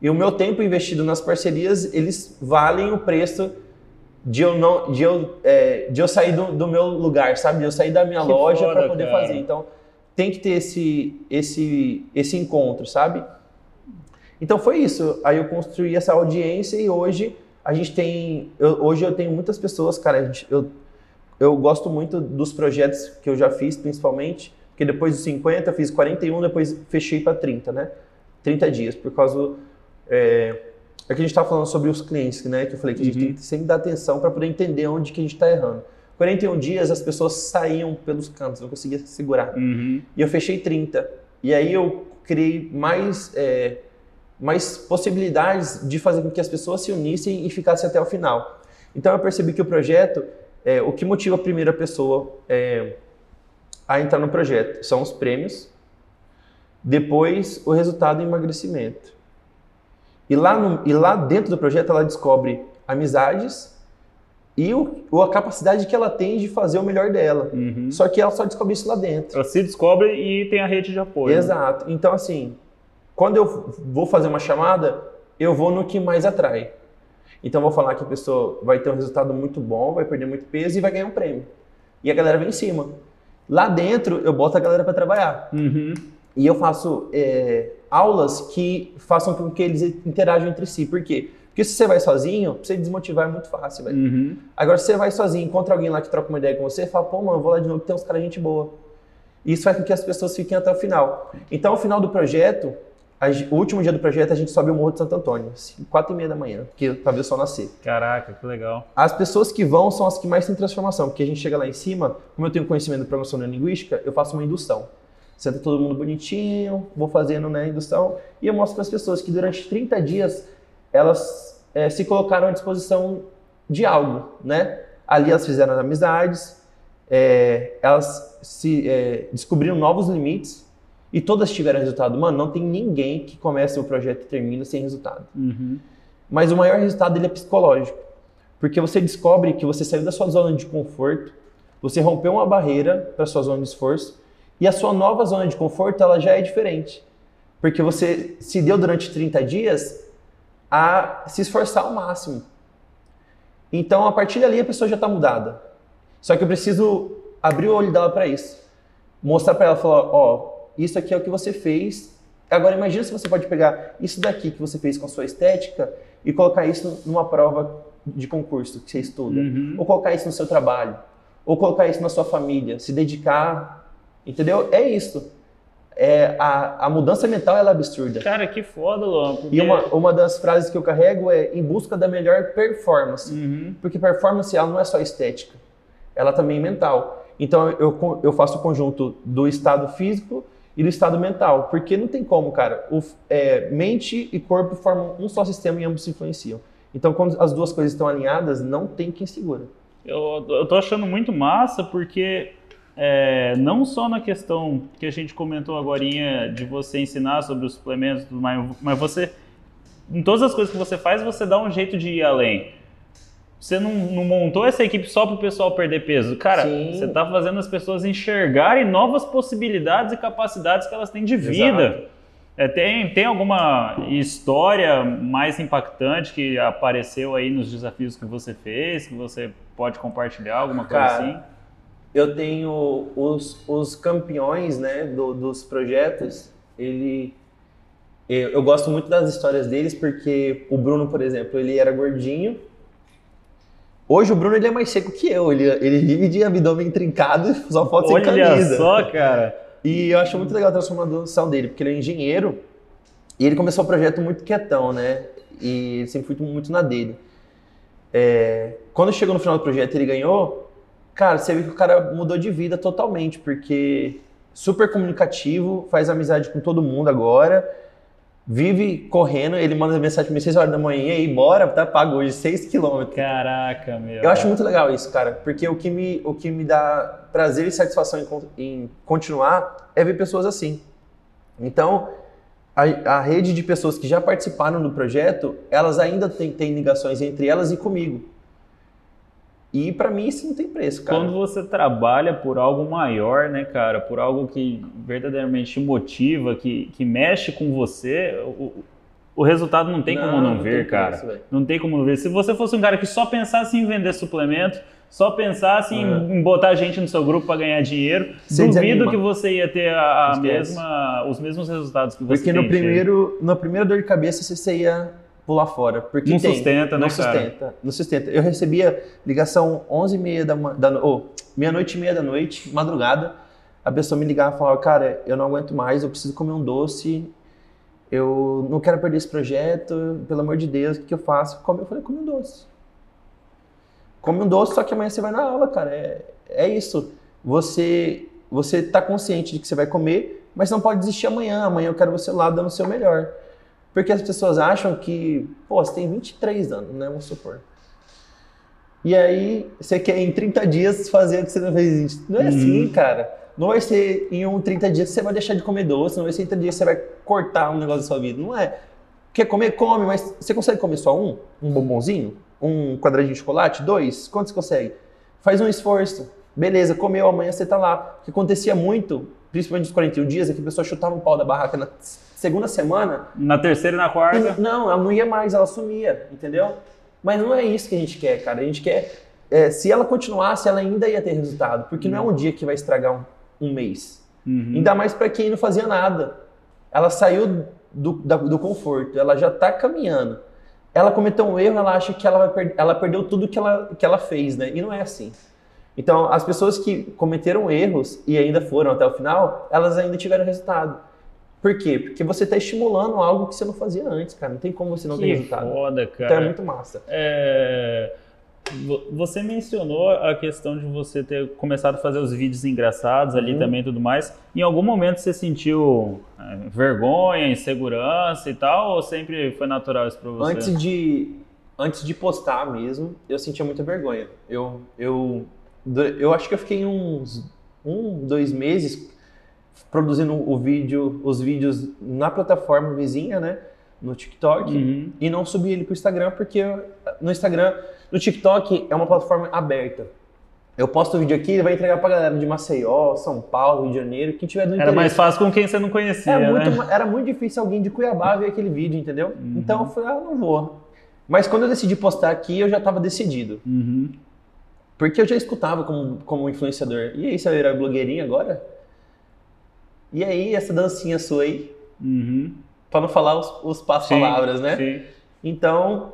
e o meu tempo investido nas parcerias eles valem o preço de eu não de eu, é, de eu sair do, do meu lugar, sabe? De eu sair da minha Que loja para poder cara. fazer. Então tem que ter esse esse esse encontro, sabe? Então foi isso. Aí eu construí essa audiência e hoje a gente tem. eu- hoje eu tenho muitas pessoas, cara. gente- eu, eu gosto muito dos projetos que eu já fiz, principalmente, porque depois dos 50 eu fiz 41, depois fechei para 30, né? 30 dias, por causa. do- É, é que a gente estava falando sobre os clientes, né? Que eu falei que a gente Uhum. tem que sempre dar atenção para poder entender onde que a gente está errando. 41 dias as pessoas saíam pelos cantos, não conseguia segurar. Uhum. E eu fechei 30. E aí eu criei mais, é, mais possibilidades de fazer com que as pessoas se unissem e ficassem até o final. Então eu percebi que o projeto, é, o que motiva a primeira pessoa é, a entrar no projeto são os prêmios, depois o resultado e emagrecimento. E lá, no- e lá dentro do projeto ela descobre amizades e o, o- a capacidade que ela tem de fazer o melhor dela. Uhum. Só que ela só descobre isso lá dentro. Ela se descobre e tem a rede de apoio. né? Exato. Então, assim, quando eu vou fazer uma chamada, eu vou no que mais atrai. Então, eu vou falar que a pessoa vai ter um resultado muito bom, vai perder muito peso e vai ganhar um prêmio. E a galera vem em cima. Lá dentro, eu boto a galera para trabalhar. Uhum. E eu faço é, aulas que façam com que eles interajam entre si. Por quê? Porque se você vai sozinho, pra você desmotivar é muito fácil, velho. Uhum. Agora, se você vai sozinho, encontra alguém lá que troca uma ideia com você, fala, pô, mano, vou lá de novo, que tem uns caras gente boa. Isso faz com que as pessoas fiquem até o final. Então, ao final do projeto, o último dia do projeto a gente sobe o Morro de Santo Antônio, quatro e meia da manhã, para ver o sol nascer. Caraca, que legal. As pessoas que vão são as que mais têm transformação, porque a gente chega lá em cima, como eu tenho conhecimento de programação neurolinguística, eu faço uma indução. Senta todo mundo bonitinho, vou fazendo né, indução, e eu mostro para as pessoas que durante 30 dias elas é, se colocaram à disposição de algo, né? Ali elas fizeram amizades, é, elas se é, descobriram novos limites, e todas tiveram resultado. Mano, não tem ninguém que comece o projeto e termina sem resultado. Uhum. Mas o maior resultado dele é psicológico. Porque você descobre que você saiu da sua zona de conforto, você rompeu uma barreira para sua zona de esforço, e a sua nova zona de conforto ela já é diferente. Porque você se deu durante 30 dias a se esforçar ao máximo. Então, a partir dali, a pessoa já está mudada. Só que eu preciso abrir o olho dela para isso. Mostrar para ela, falar, ó, isso aqui é o que você fez. Agora imagina se você pode pegar isso daqui que você fez com a sua estética e colocar isso numa prova de concurso que você estuda, uhum. ou colocar isso no seu trabalho, ou colocar isso na sua família, se dedicar, entendeu? É isso. É, a, a mudança mental é absurda. Cara, que foda, Luan. Porque... E uma, uma das frases que eu carrego é em busca da melhor performance. Uhum. Porque performance ela não é só estética, ela também é mental. Então eu, eu faço o conjunto do estado físico e do estado mental. Porque não tem como, cara. O, é, mente e corpo formam um só sistema e ambos se influenciam. Então, quando as duas coisas estão alinhadas, não tem quem segura. Eu, eu tô achando muito massa porque é, não só na questão que a gente comentou agora de você ensinar sobre os suplementos, mas você, em todas as coisas que você faz, você dá um jeito de ir além. Você não, não montou essa equipe só para o pessoal perder peso. Cara, Sim. você está fazendo as pessoas enxergarem novas possibilidades e capacidades que elas têm de vida. É, tem, tem alguma história mais impactante que apareceu aí nos desafios que você fez, que você pode compartilhar, alguma coisa Cara, assim? Eu tenho os, os campeões né, do, dos projetos, ele eu, eu gosto muito das histórias deles porque o Bruno, por exemplo, ele era gordinho, Hoje o Bruno ele é mais seco que eu, ele, ele vive de abdômen trincado e só foto sem camisa. Olha só, cara. E eu acho muito legal a transformação dele, porque ele é engenheiro e ele começou o projeto muito quietão, né? E sempre fui muito na dele. É, quando chegou no final do projeto ele ganhou, cara, você vê que o cara mudou de vida totalmente, porque super comunicativo, faz amizade com todo mundo agora vive correndo, ele manda mensagem pra mim 6 horas da manhã e aí, bora, tá pago hoje 6 quilômetros. Caraca, meu. Eu acho muito legal isso, cara, porque o que me, o que me dá prazer e satisfação em, em continuar é ver pessoas assim. Então, a, a, rede de pessoas que já participaram do projeto, elas ainda têm, têm ligações entre elas e comigo. E para mim isso não tem preço, cara. Quando você trabalha por algo maior, né, cara, por algo que verdadeiramente te motiva, que, que mexe com você, o, o resultado não tem não, como não, não ver, cara. Preço, não tem como não ver. Se você fosse um cara que só pensasse em vender suplemento, só pensasse é. em botar gente no seu grupo para ganhar dinheiro, você duvido desanima. que você ia ter a, a mesma, os mesmos resultados que você Porque no primeiro, na primeira dor de cabeça você ia pular fora. Porque não tem, sustenta, não né, sustenta, cara? Não sustenta. Eu recebia ligação 11 e meia da, da oh, meia-noite e meia da noite, madrugada. A pessoa me ligava e falava, cara, eu não aguento mais, eu preciso comer um doce, eu não quero perder esse projeto, pelo amor de Deus, o que eu faço? Eu falei, come um doce. Come um doce, só que amanhã você vai na aula, cara. É, é isso. Você você tá consciente de que você vai comer, mas não pode desistir amanhã. Amanhã eu quero você lá dando o seu melhor. Porque as pessoas acham que, pô, você tem 23 anos, né? Vamos supor. E aí, você quer em 30 dias fazer o que você não fez. Não é assim, uhum. cara. Não vai ser em um 30 dias que você vai deixar de comer doce, não vai ser em 30 dias que você vai cortar um negócio da sua vida. Não é. Quer comer? Come, mas você consegue comer só um? Um bombonzinho? Um quadradinho de chocolate? Dois? Quanto você consegue? Faz um esforço. Beleza, comeu, amanhã você tá lá. O que acontecia muito, principalmente nos 41 dias, é que a pessoa chutava o pau da barraca na segunda semana. Na terceira e na quarta? Não, ela não ia mais, ela sumia, entendeu? Mas não é isso que a gente quer, cara. A gente quer. É, se ela continuasse, ela ainda ia ter resultado. Porque uhum. não é um dia que vai estragar um, um mês. Uhum. Ainda mais para quem não fazia nada. Ela saiu do, da, do conforto, ela já está caminhando. Ela cometeu um erro, ela acha que ela, vai per ela perdeu tudo que ela, que ela fez, né? E não é assim. Então, as pessoas que cometeram erros e ainda foram até o final, elas ainda tiveram resultado. Por quê? Porque você está estimulando algo que você não fazia antes, cara. Não tem como você não que ter resultado. foda, cara. Então é muito massa. É, vo- Você mencionou a questão de você ter começado a fazer os vídeos engraçados ali Uhum. também e tudo mais. Em algum momento você sentiu é, vergonha, insegurança e tal, ou sempre foi natural isso pra você? Antes de, antes de postar mesmo, eu sentia muita vergonha. Eu, eu, eu acho que eu fiquei uns um, dois meses produzindo o vídeo, os vídeos na plataforma vizinha, né? No TikTok. Uhum. E não subi ele pro Instagram, porque no Instagram, no TikTok é uma plataforma aberta. Eu posto o vídeo aqui, ele vai entregar pra galera de Maceió, São Paulo, Rio de Janeiro, quem tiver Era interesse. mais fácil com quem você não conhecia, É muito, né? ma- Era muito difícil alguém de Cuiabá ver aquele vídeo, entendeu? Uhum. Então eu falei, ah, não vou. Mas quando eu decidi postar aqui, eu já estava decidido. Uhum. Porque eu já escutava como, como influenciador. E aí, você virar blogueirinha agora? E aí, essa dancinha sua aí? Uhum. Pra não falar os, os palavras, né? Sim. Então,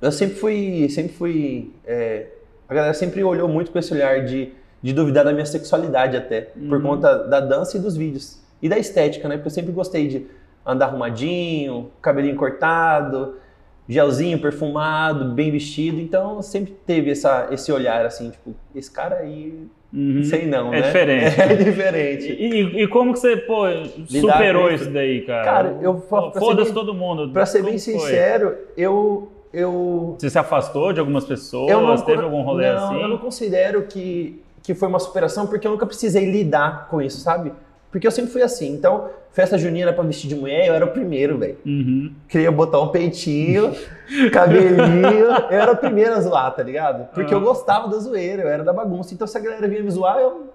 eu sempre fui, sempre fui, é, a galera sempre olhou muito com esse olhar de, de duvidar da minha sexualidade até, por Uhum. conta da dança e dos vídeos. E da estética, né? Porque eu sempre gostei de andar arrumadinho, cabelinho cortado, gelzinho perfumado, bem vestido. Então, sempre teve essa, esse olhar assim, tipo, esse cara aí, Uhum. sei não, É né? diferente. É diferente. E, e como que você, pô, superou isso daí, cara? Cara, eu Foda-se todo mundo. Pra ser bem foi? sincero, eu, eu Você se afastou de algumas pessoas? Eu não, Teve algum rolê não, assim? eu não considero que, que foi uma superação porque eu nunca precisei lidar com isso, sabe? Porque eu sempre fui assim. Então, festa junina era pra vestir de mulher, eu era o primeiro, velho. Uhum. Queria botar um peitinho, cabelinho. Eu era o primeiro a zoar, tá ligado? Porque eu Ah. gostava da zoeira, eu era da bagunça. Então, se a galera vinha me zoar, eu.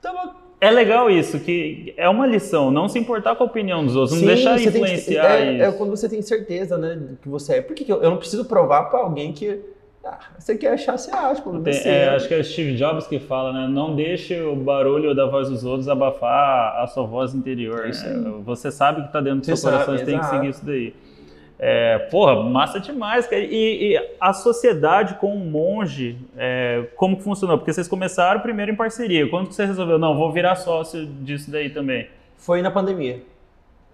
Tava. É legal isso, que é uma lição, não se importar com a opinião dos outros, não Sim, deixar você tem influenciar é, é quando você tem certeza, né, que você é. Por que que eu, eu não preciso provar pra alguém que. Ah, você quer achar, você acha, pô. Tem- você, é, né? acho que é o Steve Jobs que fala, né? Não deixe o barulho da voz dos outros abafar a sua voz interior. É né? Você sabe que tá dentro do Você seu coração, sabe, você tem que seguir isso daí. É, porra, massa demais, cara. E, e a sociedade com o monge, é, como que funcionou? Porque vocês começaram primeiro em parceria. Quando que você resolveu? Não, vou virar sócio disso daí também. Foi na pandemia.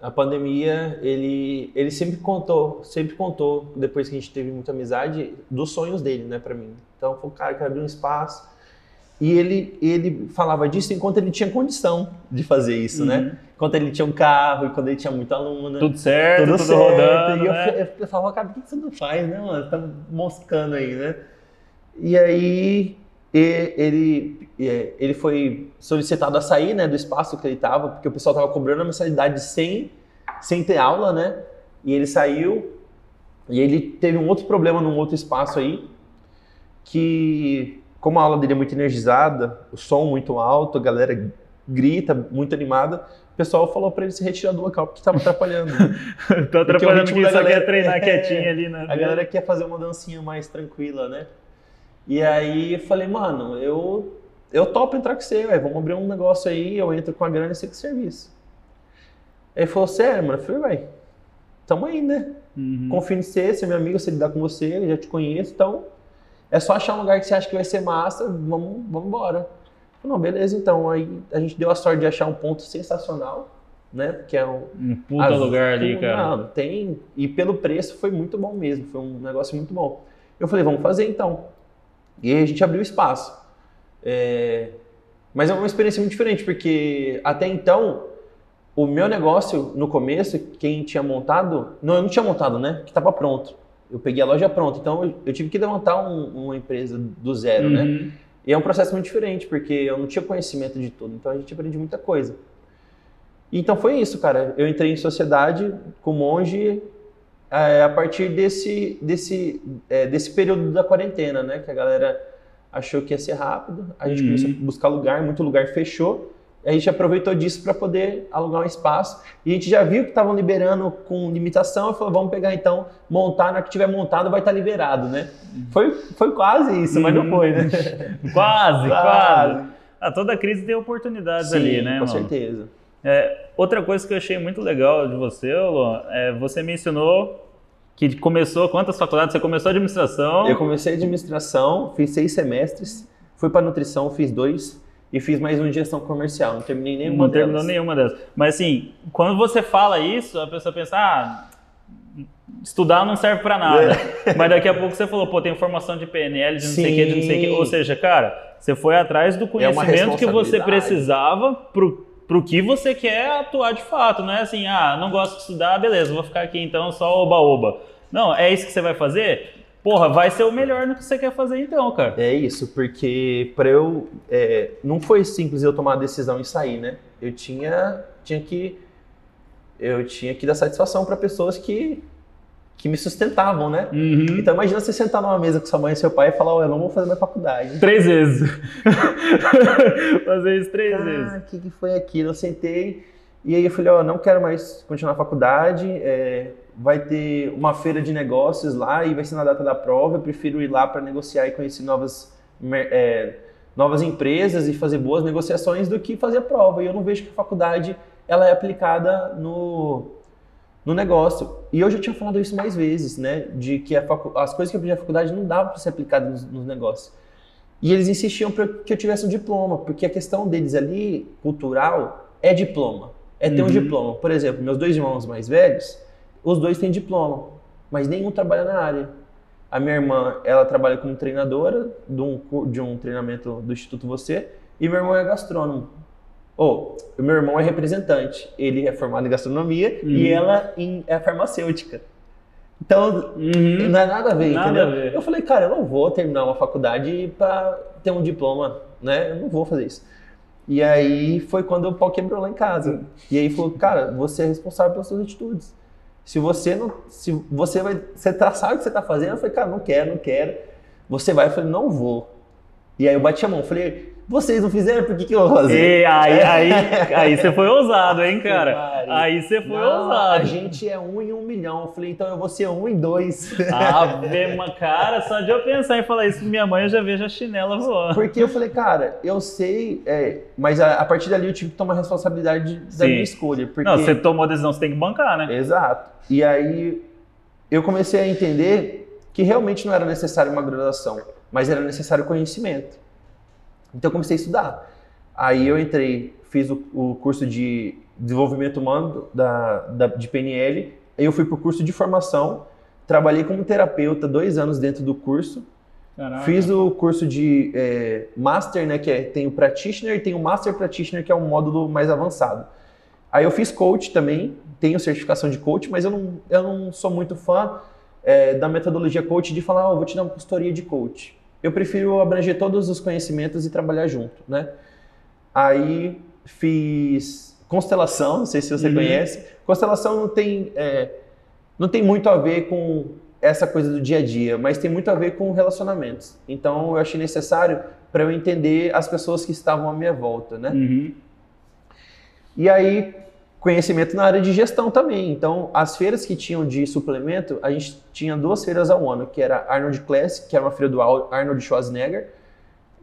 A pandemia, ele, ele sempre contou, sempre contou, depois que a gente teve muita amizade, dos sonhos dele, né, pra mim. Então, foi o cara que abriu um espaço. E ele, ele falava disso enquanto ele tinha condição de fazer isso, né? Uhum. Enquanto ele tinha um carro, enquanto ele tinha muita aluna. Tudo certo, tudo, tudo, certo. rodando, e eu, né? eu, eu falava, cara, por que você não faz, né, mano? Você tá moscando aí, né? E aí ele, ele foi solicitado a sair né, do espaço que ele estava, porque o pessoal estava cobrando a mensalidade sem, sem ter aula, né? E ele saiu e ele teve um outro problema num outro espaço aí, que como a aula dele é muito energizada, o som muito alto, a galera grita, muito animada, o pessoal falou para ele se retirar do local porque estava atrapalhando. Tô atrapalhando ritmo quem da só quer treinar É. quietinho ali, né? A galera quer fazer uma dancinha mais tranquila, né? E aí eu falei, mano, eu, eu topo entrar com você, velho. Vamos abrir um negócio aí, eu entro com a grana e você com o serviço. Aí ele falou, sério, mano? Eu falei, vai, tamo aí, né? Uhum. Confio em você, você é meu amigo, sei lidar com você, eu já te conheço, então é só achar um lugar que você acha que vai ser massa, vamos, vamos embora. Falei, não, beleza, então. Aí a gente deu a sorte de achar um ponto sensacional, né? Que é um, Um puta as- lugar ali, cara. Não, tem. E pelo preço foi muito bom mesmo. Foi um negócio muito bom. Eu falei, vamos fazer então. E aí a gente abriu espaço. É, Mas é uma experiência muito diferente, porque até então, o meu negócio, no começo, quem tinha montado. Não, eu não tinha montado, né? Que estava pronto. Eu peguei a loja pronta. Então eu, eu tive que levantar um- uma empresa do zero, né? Uhum. E é um processo muito diferente, porque eu não tinha conhecimento de tudo, então a gente aprende muita coisa. Então foi isso, cara. Eu entrei em sociedade com monge é, a partir desse, desse, é, desse período da quarentena, né? Que a galera achou que ia ser rápido. A gente Uhum. começou a buscar lugar, muito lugar fechou. A gente aproveitou disso para poder alugar um espaço. E a gente já viu que estavam liberando com limitação. E falou, vamos pegar então, montar. Na hora que tiver montado, vai estar liberado, né? Foi, foi quase isso, mas não Uhum. foi, né? Quase, quase. Ah, toda crise tem oportunidades Sim, ali, né, com mano? certeza. É, outra coisa que eu achei muito legal de você, Luan, é você mencionou que começou, quantas faculdades? Você começou administração. Eu comecei administração, fiz seis semestres, fui para nutrição, fiz dois, e fiz mais uma gestão comercial. Não terminei nenhuma Não terminou delas. nenhuma delas. Mas assim, quando você fala isso, a pessoa pensa, ah, estudar não serve pra nada. Mas daqui a pouco você falou, pô, tem formação de PNL, de não sei o que, de não sei o que. Sim. Ou seja, cara, você foi atrás do É conhecimento que você precisava pro, pro que você quer atuar de fato. Não é assim, ah, não gosto de estudar, beleza, vou ficar aqui então só oba-oba. Não, é isso que você vai fazer? Porra, vai ser o melhor no que você quer fazer então, cara. É isso, porque para eu. é, não foi simples eu tomar a decisão e sair, né? Eu tinha, tinha que. Eu tinha que dar satisfação para pessoas que, que me sustentavam, né? Uhum. Então imagina você sentar numa mesa com sua mãe e seu pai e falar, ó, eu não vou fazer minha faculdade. Três vezes. Fazer isso três vezes. Ah, o que, que foi aquilo? Eu sentei e aí eu falei, ó, não quero mais continuar a faculdade, é, vai ter uma feira de negócios lá e vai ser na data da prova, eu prefiro ir lá para negociar e conhecer novas, é, novas empresas e fazer boas negociações do que fazer a prova. E eu não vejo que a faculdade ela é aplicada no, no negócio. E eu já tinha falado isso mais vezes, né? De que as coisas que eu aprendi na faculdade não davam para ser aplicadas nos, nos negócios. E eles insistiam para que eu tivesse um diploma, porque a questão deles ali, cultural, é diploma. É ter um Uhum. diploma. Por exemplo, meus dois irmãos mais velhos, os dois têm diploma, mas nenhum trabalha na área. A minha irmã, ela trabalha como treinadora de um, de um treinamento do Instituto Você, e meu irmão é gastrônomo. Ou, o meu irmão é representante, ele é formado em gastronomia e Uhum. ela em, é farmacêutica. Então, Uhum. não é nada a ver, Nada entendeu? a ver. Eu falei, cara, eu não vou terminar uma faculdade para ter um diploma, né? Eu não vou fazer isso. E aí foi quando o pau quebrou lá em casa. E aí falou, cara, você é responsável pelas suas atitudes. Se você não, se você vai, você tá, sabe o que você tá fazendo? Eu falei, cara, não quero, não quero. Você vai? Eu falei, não vou. E aí eu bati a mão, falei, vocês não fizeram, por que, que eu vou fazer? E aí, aí, aí você foi ousado, hein, cara? Aí você foi Não, ousado. A gente é um em um milhão. Eu falei, então eu vou ser um em dois. Ma- cara, só de eu pensar em falar isso pra minha mãe, eu já vejo a chinela voando. Porque eu falei, cara, eu sei, é, mas a, a partir dali eu tive que tomar responsabilidade da Sim. minha escolha. Porque... Não, você tomou a decisão, você tem que bancar, né? Exato. E aí eu comecei a entender que realmente não era necessário uma graduação, mas era necessário conhecimento. Então eu comecei a estudar. Aí eu entrei, fiz o, o curso de desenvolvimento humano da, da- de PNL, aí eu fui para o curso de formação, trabalhei como terapeuta dois anos dentro do curso, Caraca. Fiz o curso de é, Master, né? Que é, tem o Practitioner e tem o Master Practitioner, que é um módulo mais avançado. Aí eu fiz coach também, tenho certificação de coach, mas eu não, eu não sou muito fã é, da metodologia coach de falar, ó, vou te dar uma consultoria de coach. Eu prefiro abranger todos os conhecimentos e trabalhar junto, né? Aí fiz constelação, não sei se você Uhum. conhece. Constelação não tem, é, não tem muito a ver com essa coisa do dia a dia, mas tem muito a ver com relacionamentos. Então eu achei necessário para eu entender as pessoas que estavam à minha volta, né? Uhum. E aí conhecimento na área de gestão também. Então as feiras que tinham de suplemento, a gente tinha duas feiras ao ano, que era Arnold Classic, que era uma feira do Ar- Arnold Schwarzenegger,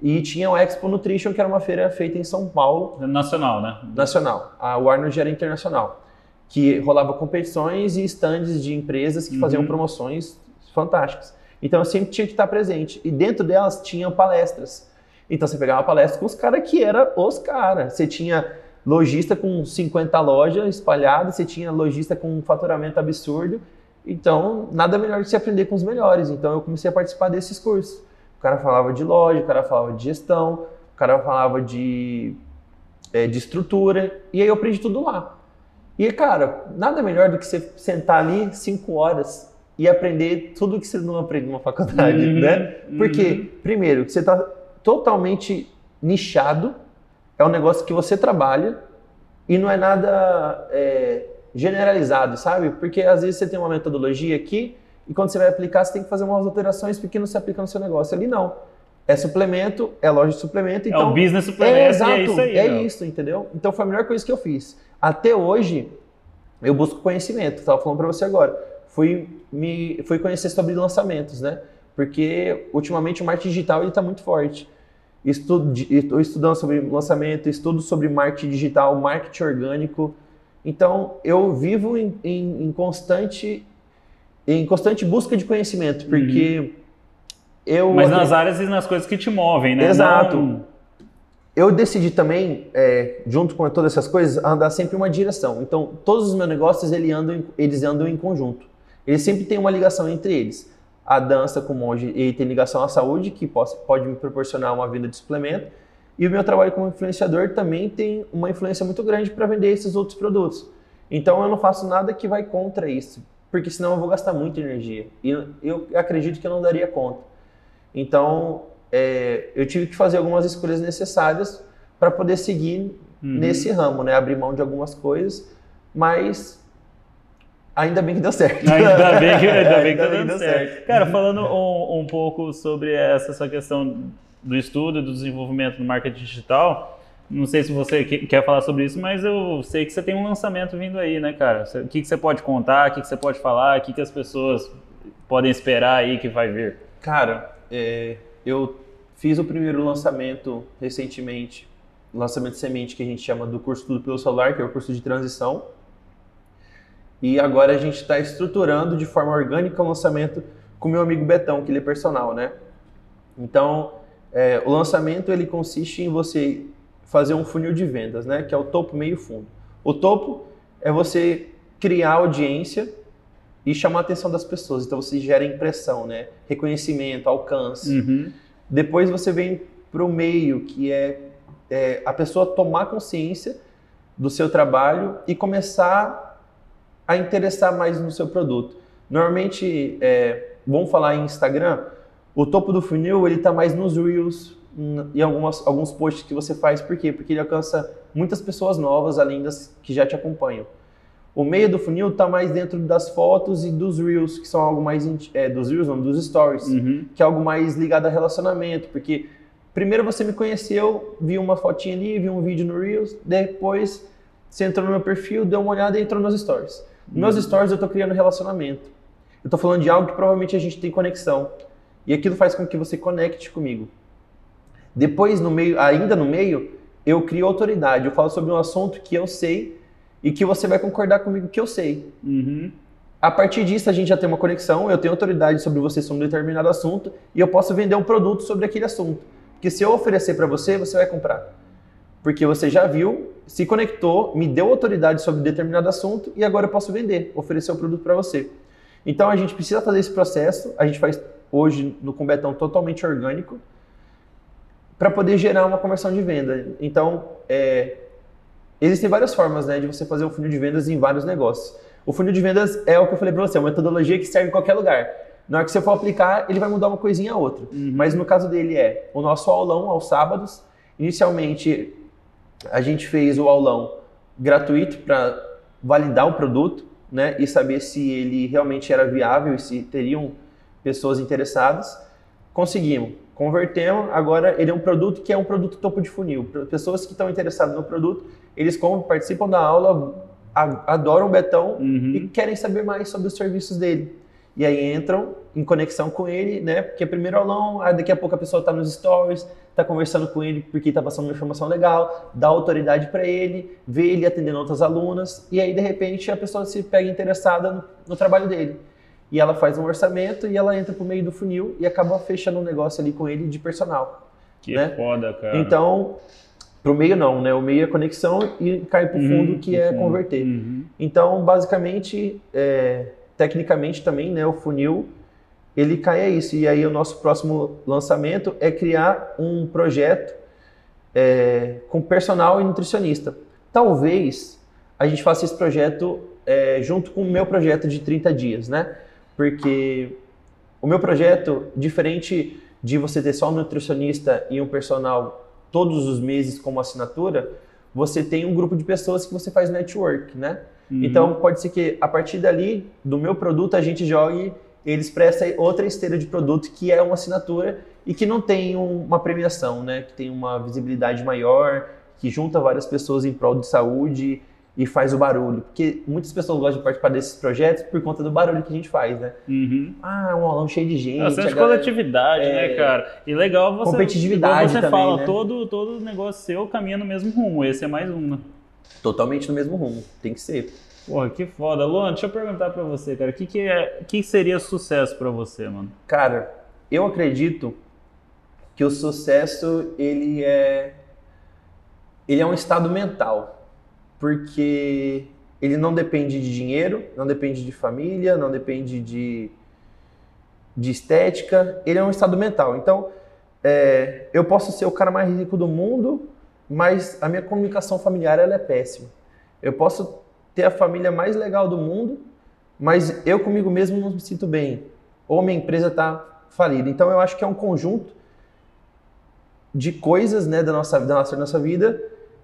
e tinha o Expo Nutrition, que era uma feira feita em São Paulo, Nacional, né? nacional. A o Arnold era internacional, que rolava competições e stands de empresas que faziam Uhum. promoções fantásticas. Então eu sempre tinha que estar presente. E dentro delas tinham palestras. Então você pegava uma palestra com os caras que eram os caras. Você tinha lojista com 50 lojas espalhadas, você tinha lojista com um faturamento absurdo. Então, nada melhor que se aprender com os melhores. Então eu comecei a participar desses cursos. O cara falava de loja, o cara falava de gestão, o cara falava de é, de estrutura, e aí eu aprendi tudo lá. E, cara, nada melhor do que você sentar ali cinco horas e aprender tudo que você não aprende numa faculdade, Uhum, né? Porque, uhum. primeiro, você está totalmente nichado, é um negócio que você trabalha e não é nada é, generalizado, sabe? Porque às vezes você tem uma metodologia aqui e quando você vai aplicar, você tem que fazer umas alterações porque não se aplica no seu negócio. Ali não. É suplemento, é loja de suplemento, É então o business é, suplemento exato, e é isso aí. é meu. isso, entendeu? Então foi a melhor coisa que eu fiz. Até hoje, eu busco conhecimento, estava falando para você agora. Fui, me, fui conhecer sobre lançamentos, né? Porque ultimamente o marketing digital está muito forte. Estou estudando sobre lançamento, estudo sobre marketing digital, marketing orgânico. Então eu vivo em, em- em constante em constante busca de conhecimento, porque eu Uhum. Mas nas áreas e nas coisas que te movem, né? Exato. Não- eu decidi também, é, junto com todas essas coisas, andar sempre em uma direção. Então, todos os meus negócios eles andam, eles andam em conjunto. Eles sempre têm uma ligação entre eles. A dança com o monge ele tem ligação à saúde, que pode, pode me proporcionar uma venda de suplemento. E o meu trabalho como influenciador também tem uma influência muito grande para vender esses outros produtos. Então, eu não faço nada que vai contra isso, porque senão eu vou gastar muita energia. E eu acredito que eu não daria conta. Então, é, eu tive que fazer algumas escolhas necessárias para poder seguir uhum. nesse ramo, né? Abrir mão de algumas coisas, mas ainda bem que deu certo. Ainda bem que, ainda bem que ainda deu, certo. certo. Cara, falando um, um pouco sobre essa, essa questão do estudo do desenvolvimento no marketing digital, não sei se você quer falar sobre isso, mas eu sei que você tem um lançamento vindo aí, né, cara? O que, que você pode contar, o que, que você pode falar, o que, que as pessoas podem esperar aí que vai vir? Cara, é, eu fiz o primeiro lançamento recentemente, lançamento de semente que a gente chama do curso Tudo pelo Celular, que é o curso de transição. E agora a gente está estruturando de forma orgânica o lançamento com o meu amigo Betão, que ele é personal, né? Então, é, o lançamento ele consiste em você fazer um funil de vendas, né? Que é o topo, meio fundo. O topo é você criar audiência e chamar a atenção das pessoas. Então você gera impressão, né? Reconhecimento, alcance. Uhum. Depois você vem para o meio, que é, é, a pessoa tomar consciência do seu trabalho e começar a interessar mais no seu produto. Normalmente, é, vamos falar em Instagram, o topo do funil ele está mais nos reels e algumas, alguns posts que você faz. Por quê? Porque ele alcança muitas pessoas novas, além das que já te acompanham. O meio do funil está mais dentro das fotos e dos reels, que são algo mais é, dos reels, não, dos stories, uhum. que é algo mais ligado a relacionamento, porque primeiro você me conheceu, viu uma fotinha ali, viu um vídeo no reels, depois você entrou no meu perfil, deu uma olhada e entrou nos stories. Nos meus stories eu estou criando relacionamento. Eu estou falando de algo que provavelmente a gente tem conexão. E aquilo faz com que você conecte comigo. Depois, no meio, ainda no meio, eu crio autoridade. Eu falo sobre um assunto que eu sei e que você vai concordar comigo que eu sei. Uhum. A partir disso, a gente já tem uma conexão, eu tenho autoridade sobre você sobre um determinado assunto e eu posso vender um produto sobre aquele assunto. Porque se eu oferecer para você, você vai comprar. Porque você já viu, se conectou, me deu autoridade sobre determinado assunto e agora eu posso vender, oferecer o produto para você. Então a gente precisa fazer esse processo, a gente faz hoje no Combetão totalmente orgânico, para poder gerar uma conversão de venda. Então, é, Existem várias formas né, de você fazer um funil de vendas em vários negócios. O funil de vendas é o que eu falei para você, é uma metodologia que serve em qualquer lugar. Na hora que você for aplicar, ele vai mudar uma coisinha a outra. Uhum. Mas no caso dele é o nosso aulão aos sábados. Inicialmente, a gente fez o aulão gratuito para validar o produto né, e saber se ele realmente era viável e se teriam pessoas interessadas. Conseguimos convertemos, agora ele é um produto que é um produto topo de funil. Pessoas que estão interessadas no produto, eles compram, participam da aula, adoram o Betão uhum. e querem saber mais sobre os serviços dele. E aí entram em conexão com ele, né? Porque é primeiro aulão, aí daqui a pouco a pessoa está nos stories, está conversando com ele porque está passando uma informação legal, dá autoridade para ele, vê ele atendendo outras alunas, e aí de repente a pessoa se pega interessada no, no trabalho dele e ela faz um orçamento e ela entra pro meio do funil e acaba fechando um negócio ali com ele de personal. Que né? foda, cara. Então, pro meio não, né? O meio é conexão e cai pro fundo, uhum, que é fundo. converter. Uhum. Então, basicamente, é, tecnicamente também, né, o funil, ele cai a isso. E aí o nosso próximo lançamento é criar um projeto é, com personal e nutricionista. Talvez a gente faça esse projeto é, junto com o meu projeto de 30 dias, né? porque o meu projeto, diferente de você ter só um nutricionista e um personal todos os meses como assinatura, você tem um grupo de pessoas que você faz network, né? Uhum. Então pode ser que a partir dali, do meu produto, a gente jogue eles para essa outra esteira de produto que é uma assinatura e que não tem uma premiação, né? Que tem uma visibilidade maior, que junta várias pessoas em prol de saúde e faz o barulho. Porque muitas pessoas gostam de participar desses projetos por conta do barulho que a gente faz, né? Uhum. Ah, um aulão cheio de gente. Bastante coletividade, né, é... né, cara? E legal você. Competitividade. você também, fala, né? todo, todo negócio seu caminha no mesmo rumo. Esse é mais um, né? Totalmente no mesmo rumo. Tem que ser. Porra, que foda. Luan, deixa eu perguntar pra você, cara. O que, que, é, que seria sucesso para você, mano? Cara, eu acredito que o sucesso, ele é Ele é um estado mental, porque ele não depende de dinheiro, não depende de família, não depende de, de estética, ele é um estado mental. Então, é, eu posso ser o cara mais rico do mundo, mas a minha comunicação familiar ela é péssima. Eu posso ter a família mais legal do mundo, mas eu comigo mesmo não me sinto bem. Ou minha empresa está falida. Então, eu acho que é um conjunto de coisas né, da, nossa, da, nossa, da nossa vida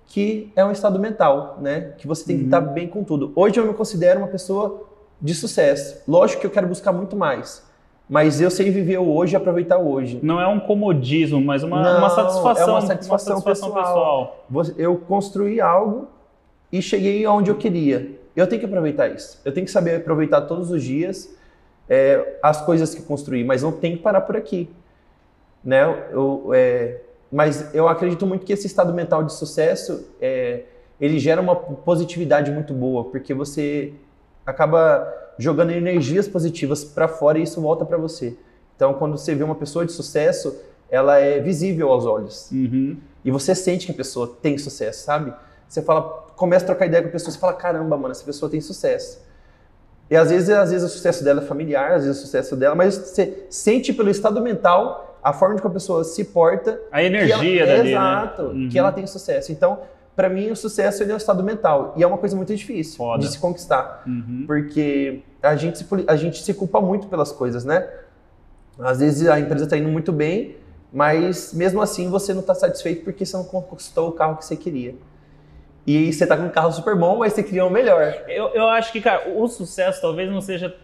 que é um estado mental, né? Que você tem que estar uhum. bem com tudo. Hoje eu me considero uma pessoa de sucesso. Lógico que eu quero buscar muito mais. Mas eu sei viver hoje e aproveitar hoje. Não é um comodismo, mas uma, Não, uma satisfação. É uma satisfação, uma satisfação pessoal. pessoal. Eu construí algo e cheguei aonde eu queria. Eu tenho que aproveitar isso. Eu tenho que saber aproveitar todos os dias é, as coisas que construí, mas não tem que parar por aqui. Né? Eu, é, mas eu acredito muito que esse estado mental de sucesso é, ele gera uma positividade muito boa, porque você acaba jogando energias positivas para fora e isso volta para você. Então, quando você vê uma pessoa de sucesso, ela é visível aos olhos. Uhum. E você sente que a pessoa tem sucesso, sabe? Você fala, começa a trocar ideia com a pessoa, você fala, caramba, mano, essa pessoa tem sucesso. E às vezes, às vezes o sucesso dela é familiar, às vezes o sucesso dela, mas você sente pelo estado mental a forma que a pessoa se porta. A energia ela, dali, né? Exato, né? uhum. que ela tem sucesso. Então, para mim, o sucesso ele é um estado mental. E é uma coisa muito difícil Foda. de se conquistar. Uhum. Porque a gente, se, a gente se culpa muito pelas coisas, né? Às vezes a empresa está indo muito bem, mas mesmo assim você não está satisfeito porque você não conquistou o carro que você queria. E você está com um carro super bom, mas você queria um melhor. Eu, eu acho que, cara, o sucesso talvez não seja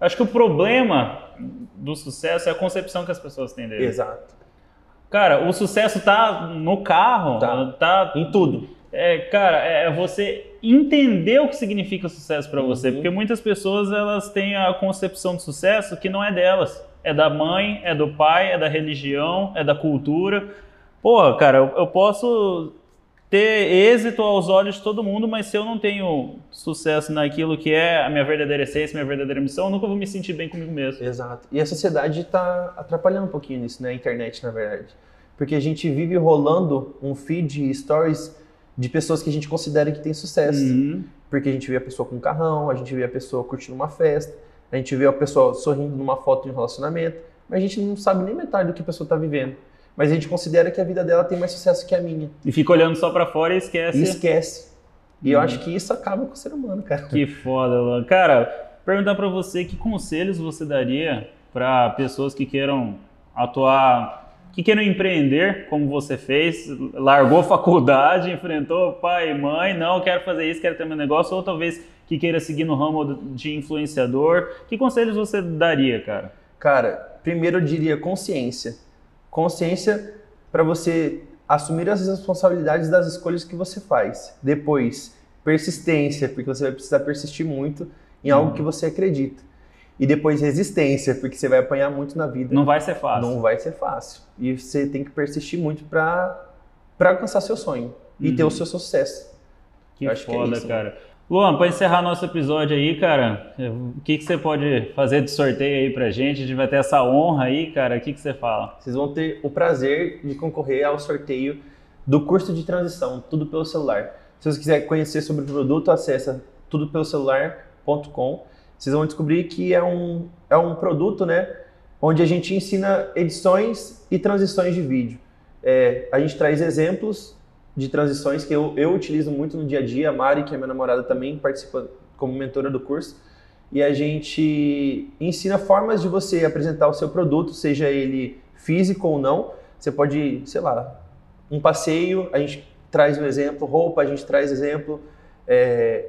Acho que o problema do sucesso é a concepção que as pessoas têm dele. Exato. Cara, o sucesso tá no carro, tá, tá em tudo. É, cara, é você entender o que significa sucesso para você, uhum. porque muitas pessoas elas têm a concepção de sucesso que não é delas, é da mãe, é do pai, é da religião, é da cultura. Porra, cara, eu, eu posso ter êxito aos olhos de todo mundo, mas se eu não tenho sucesso naquilo que é a minha verdadeira essência, minha verdadeira missão, eu nunca vou me sentir bem comigo mesmo. Exato. E a sociedade está atrapalhando um pouquinho nisso, né? A internet, na verdade. Porque a gente vive rolando um feed stories de pessoas que a gente considera que tem sucesso. Uhum. Porque a gente vê a pessoa com um carrão, a gente vê a pessoa curtindo uma festa, a gente vê a pessoa sorrindo numa foto de um relacionamento, mas a gente não sabe nem metade do que a pessoa está vivendo mas a gente considera que a vida dela tem mais sucesso que a minha. E fica olhando só para fora e esquece. E esquece. E eu uhum. acho que isso acaba com o ser humano, cara. Que foda, mano. Cara, perguntar para você que conselhos você daria para pessoas que queiram atuar, que queiram empreender, como você fez, largou faculdade, enfrentou pai e mãe, não quero fazer isso, quero ter meu negócio, ou talvez que queira seguir no ramo de influenciador. Que conselhos você daria, cara? Cara, primeiro eu diria consciência consciência para você assumir as responsabilidades das escolhas que você faz. Depois, persistência, porque você vai precisar persistir muito em algo que você acredita. E depois resistência, porque você vai apanhar muito na vida. Não vai ser fácil. Não vai ser fácil. E você tem que persistir muito para alcançar seu sonho e ter o uhum. seu sucesso. Que Eu foda, é isso, cara. Né? Luan, para encerrar nosso episódio aí, cara, o que, que você pode fazer de sorteio aí pra gente? A gente vai ter essa honra aí, cara. O que, que você fala? Vocês vão ter o prazer de concorrer ao sorteio do curso de transição, tudo pelo celular. Se você quiser conhecer sobre o produto, acessa tudopelocelular.com. Vocês vão descobrir que é um, é um produto, né, onde a gente ensina edições e transições de vídeo. É, a gente traz exemplos de transições que eu, eu utilizo muito no dia a dia. A Mari, que é minha namorada, também participa como mentora do curso. E a gente ensina formas de você apresentar o seu produto, seja ele físico ou não. Você pode, sei lá, um passeio, a gente traz um exemplo, roupa, a gente traz exemplo, é,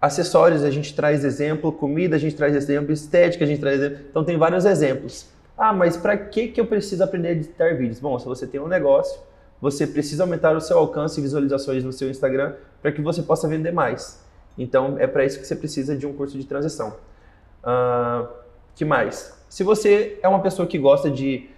acessórios, a gente traz exemplo, comida, a gente traz exemplo, estética, a gente traz exemplo. Então tem vários exemplos. Ah, mas para que, que eu preciso aprender a editar vídeos? Bom, se você tem um negócio, você precisa aumentar o seu alcance e visualizações no seu Instagram para que você possa vender mais. Então, é para isso que você precisa de um curso de transição. Uh, que mais? Se você é uma pessoa que gosta de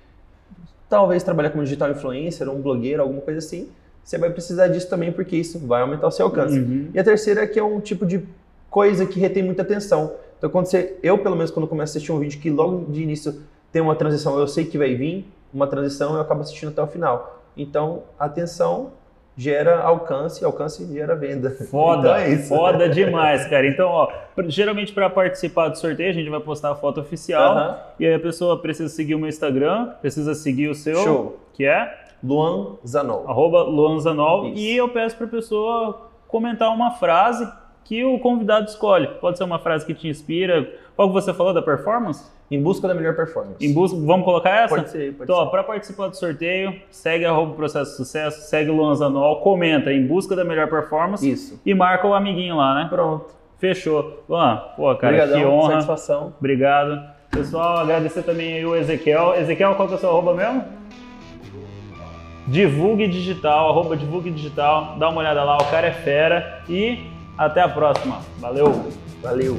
talvez trabalhar como digital influencer, um blogueiro, alguma coisa assim, você vai precisar disso também porque isso vai aumentar o seu alcance. Uhum. E a terceira é que é um tipo de coisa que retém muita atenção. Então, quando você, eu pelo menos quando começo a assistir um vídeo que logo de início tem uma transição, eu sei que vai vir uma transição, eu acabo assistindo até o final. Então, atenção gera alcance, alcance gera venda. Foda, então é isso. foda demais, cara. Então, ó, geralmente para participar do sorteio a gente vai postar a foto oficial uh -huh. e aí a pessoa precisa seguir o meu Instagram, precisa seguir o seu, Show. que é Luan Zanol. Arroba Luan Zanol. Isso. E eu peço para a pessoa comentar uma frase que o convidado escolhe. Pode ser uma frase que te inspira. Qual que você falou da performance? Em busca da melhor performance. Em busca, vamos colocar essa? Pode ser, pode então, para participar do sorteio, segue arroba processo de sucesso, segue o Luan Zanol, comenta em busca da melhor performance. Isso. E marca o amiguinho lá, né? Pronto. Fechou. Luan, pô, cara, Obrigadão, que honra. satisfação. Obrigado. Pessoal, agradecer também o Ezequiel. Ezequiel, qual que é o seu arroba mesmo? Divulgue Digital, arroba Divulgue Digital. Dá uma olhada lá, o cara é fera. E até a próxima. Valeu! Valeu!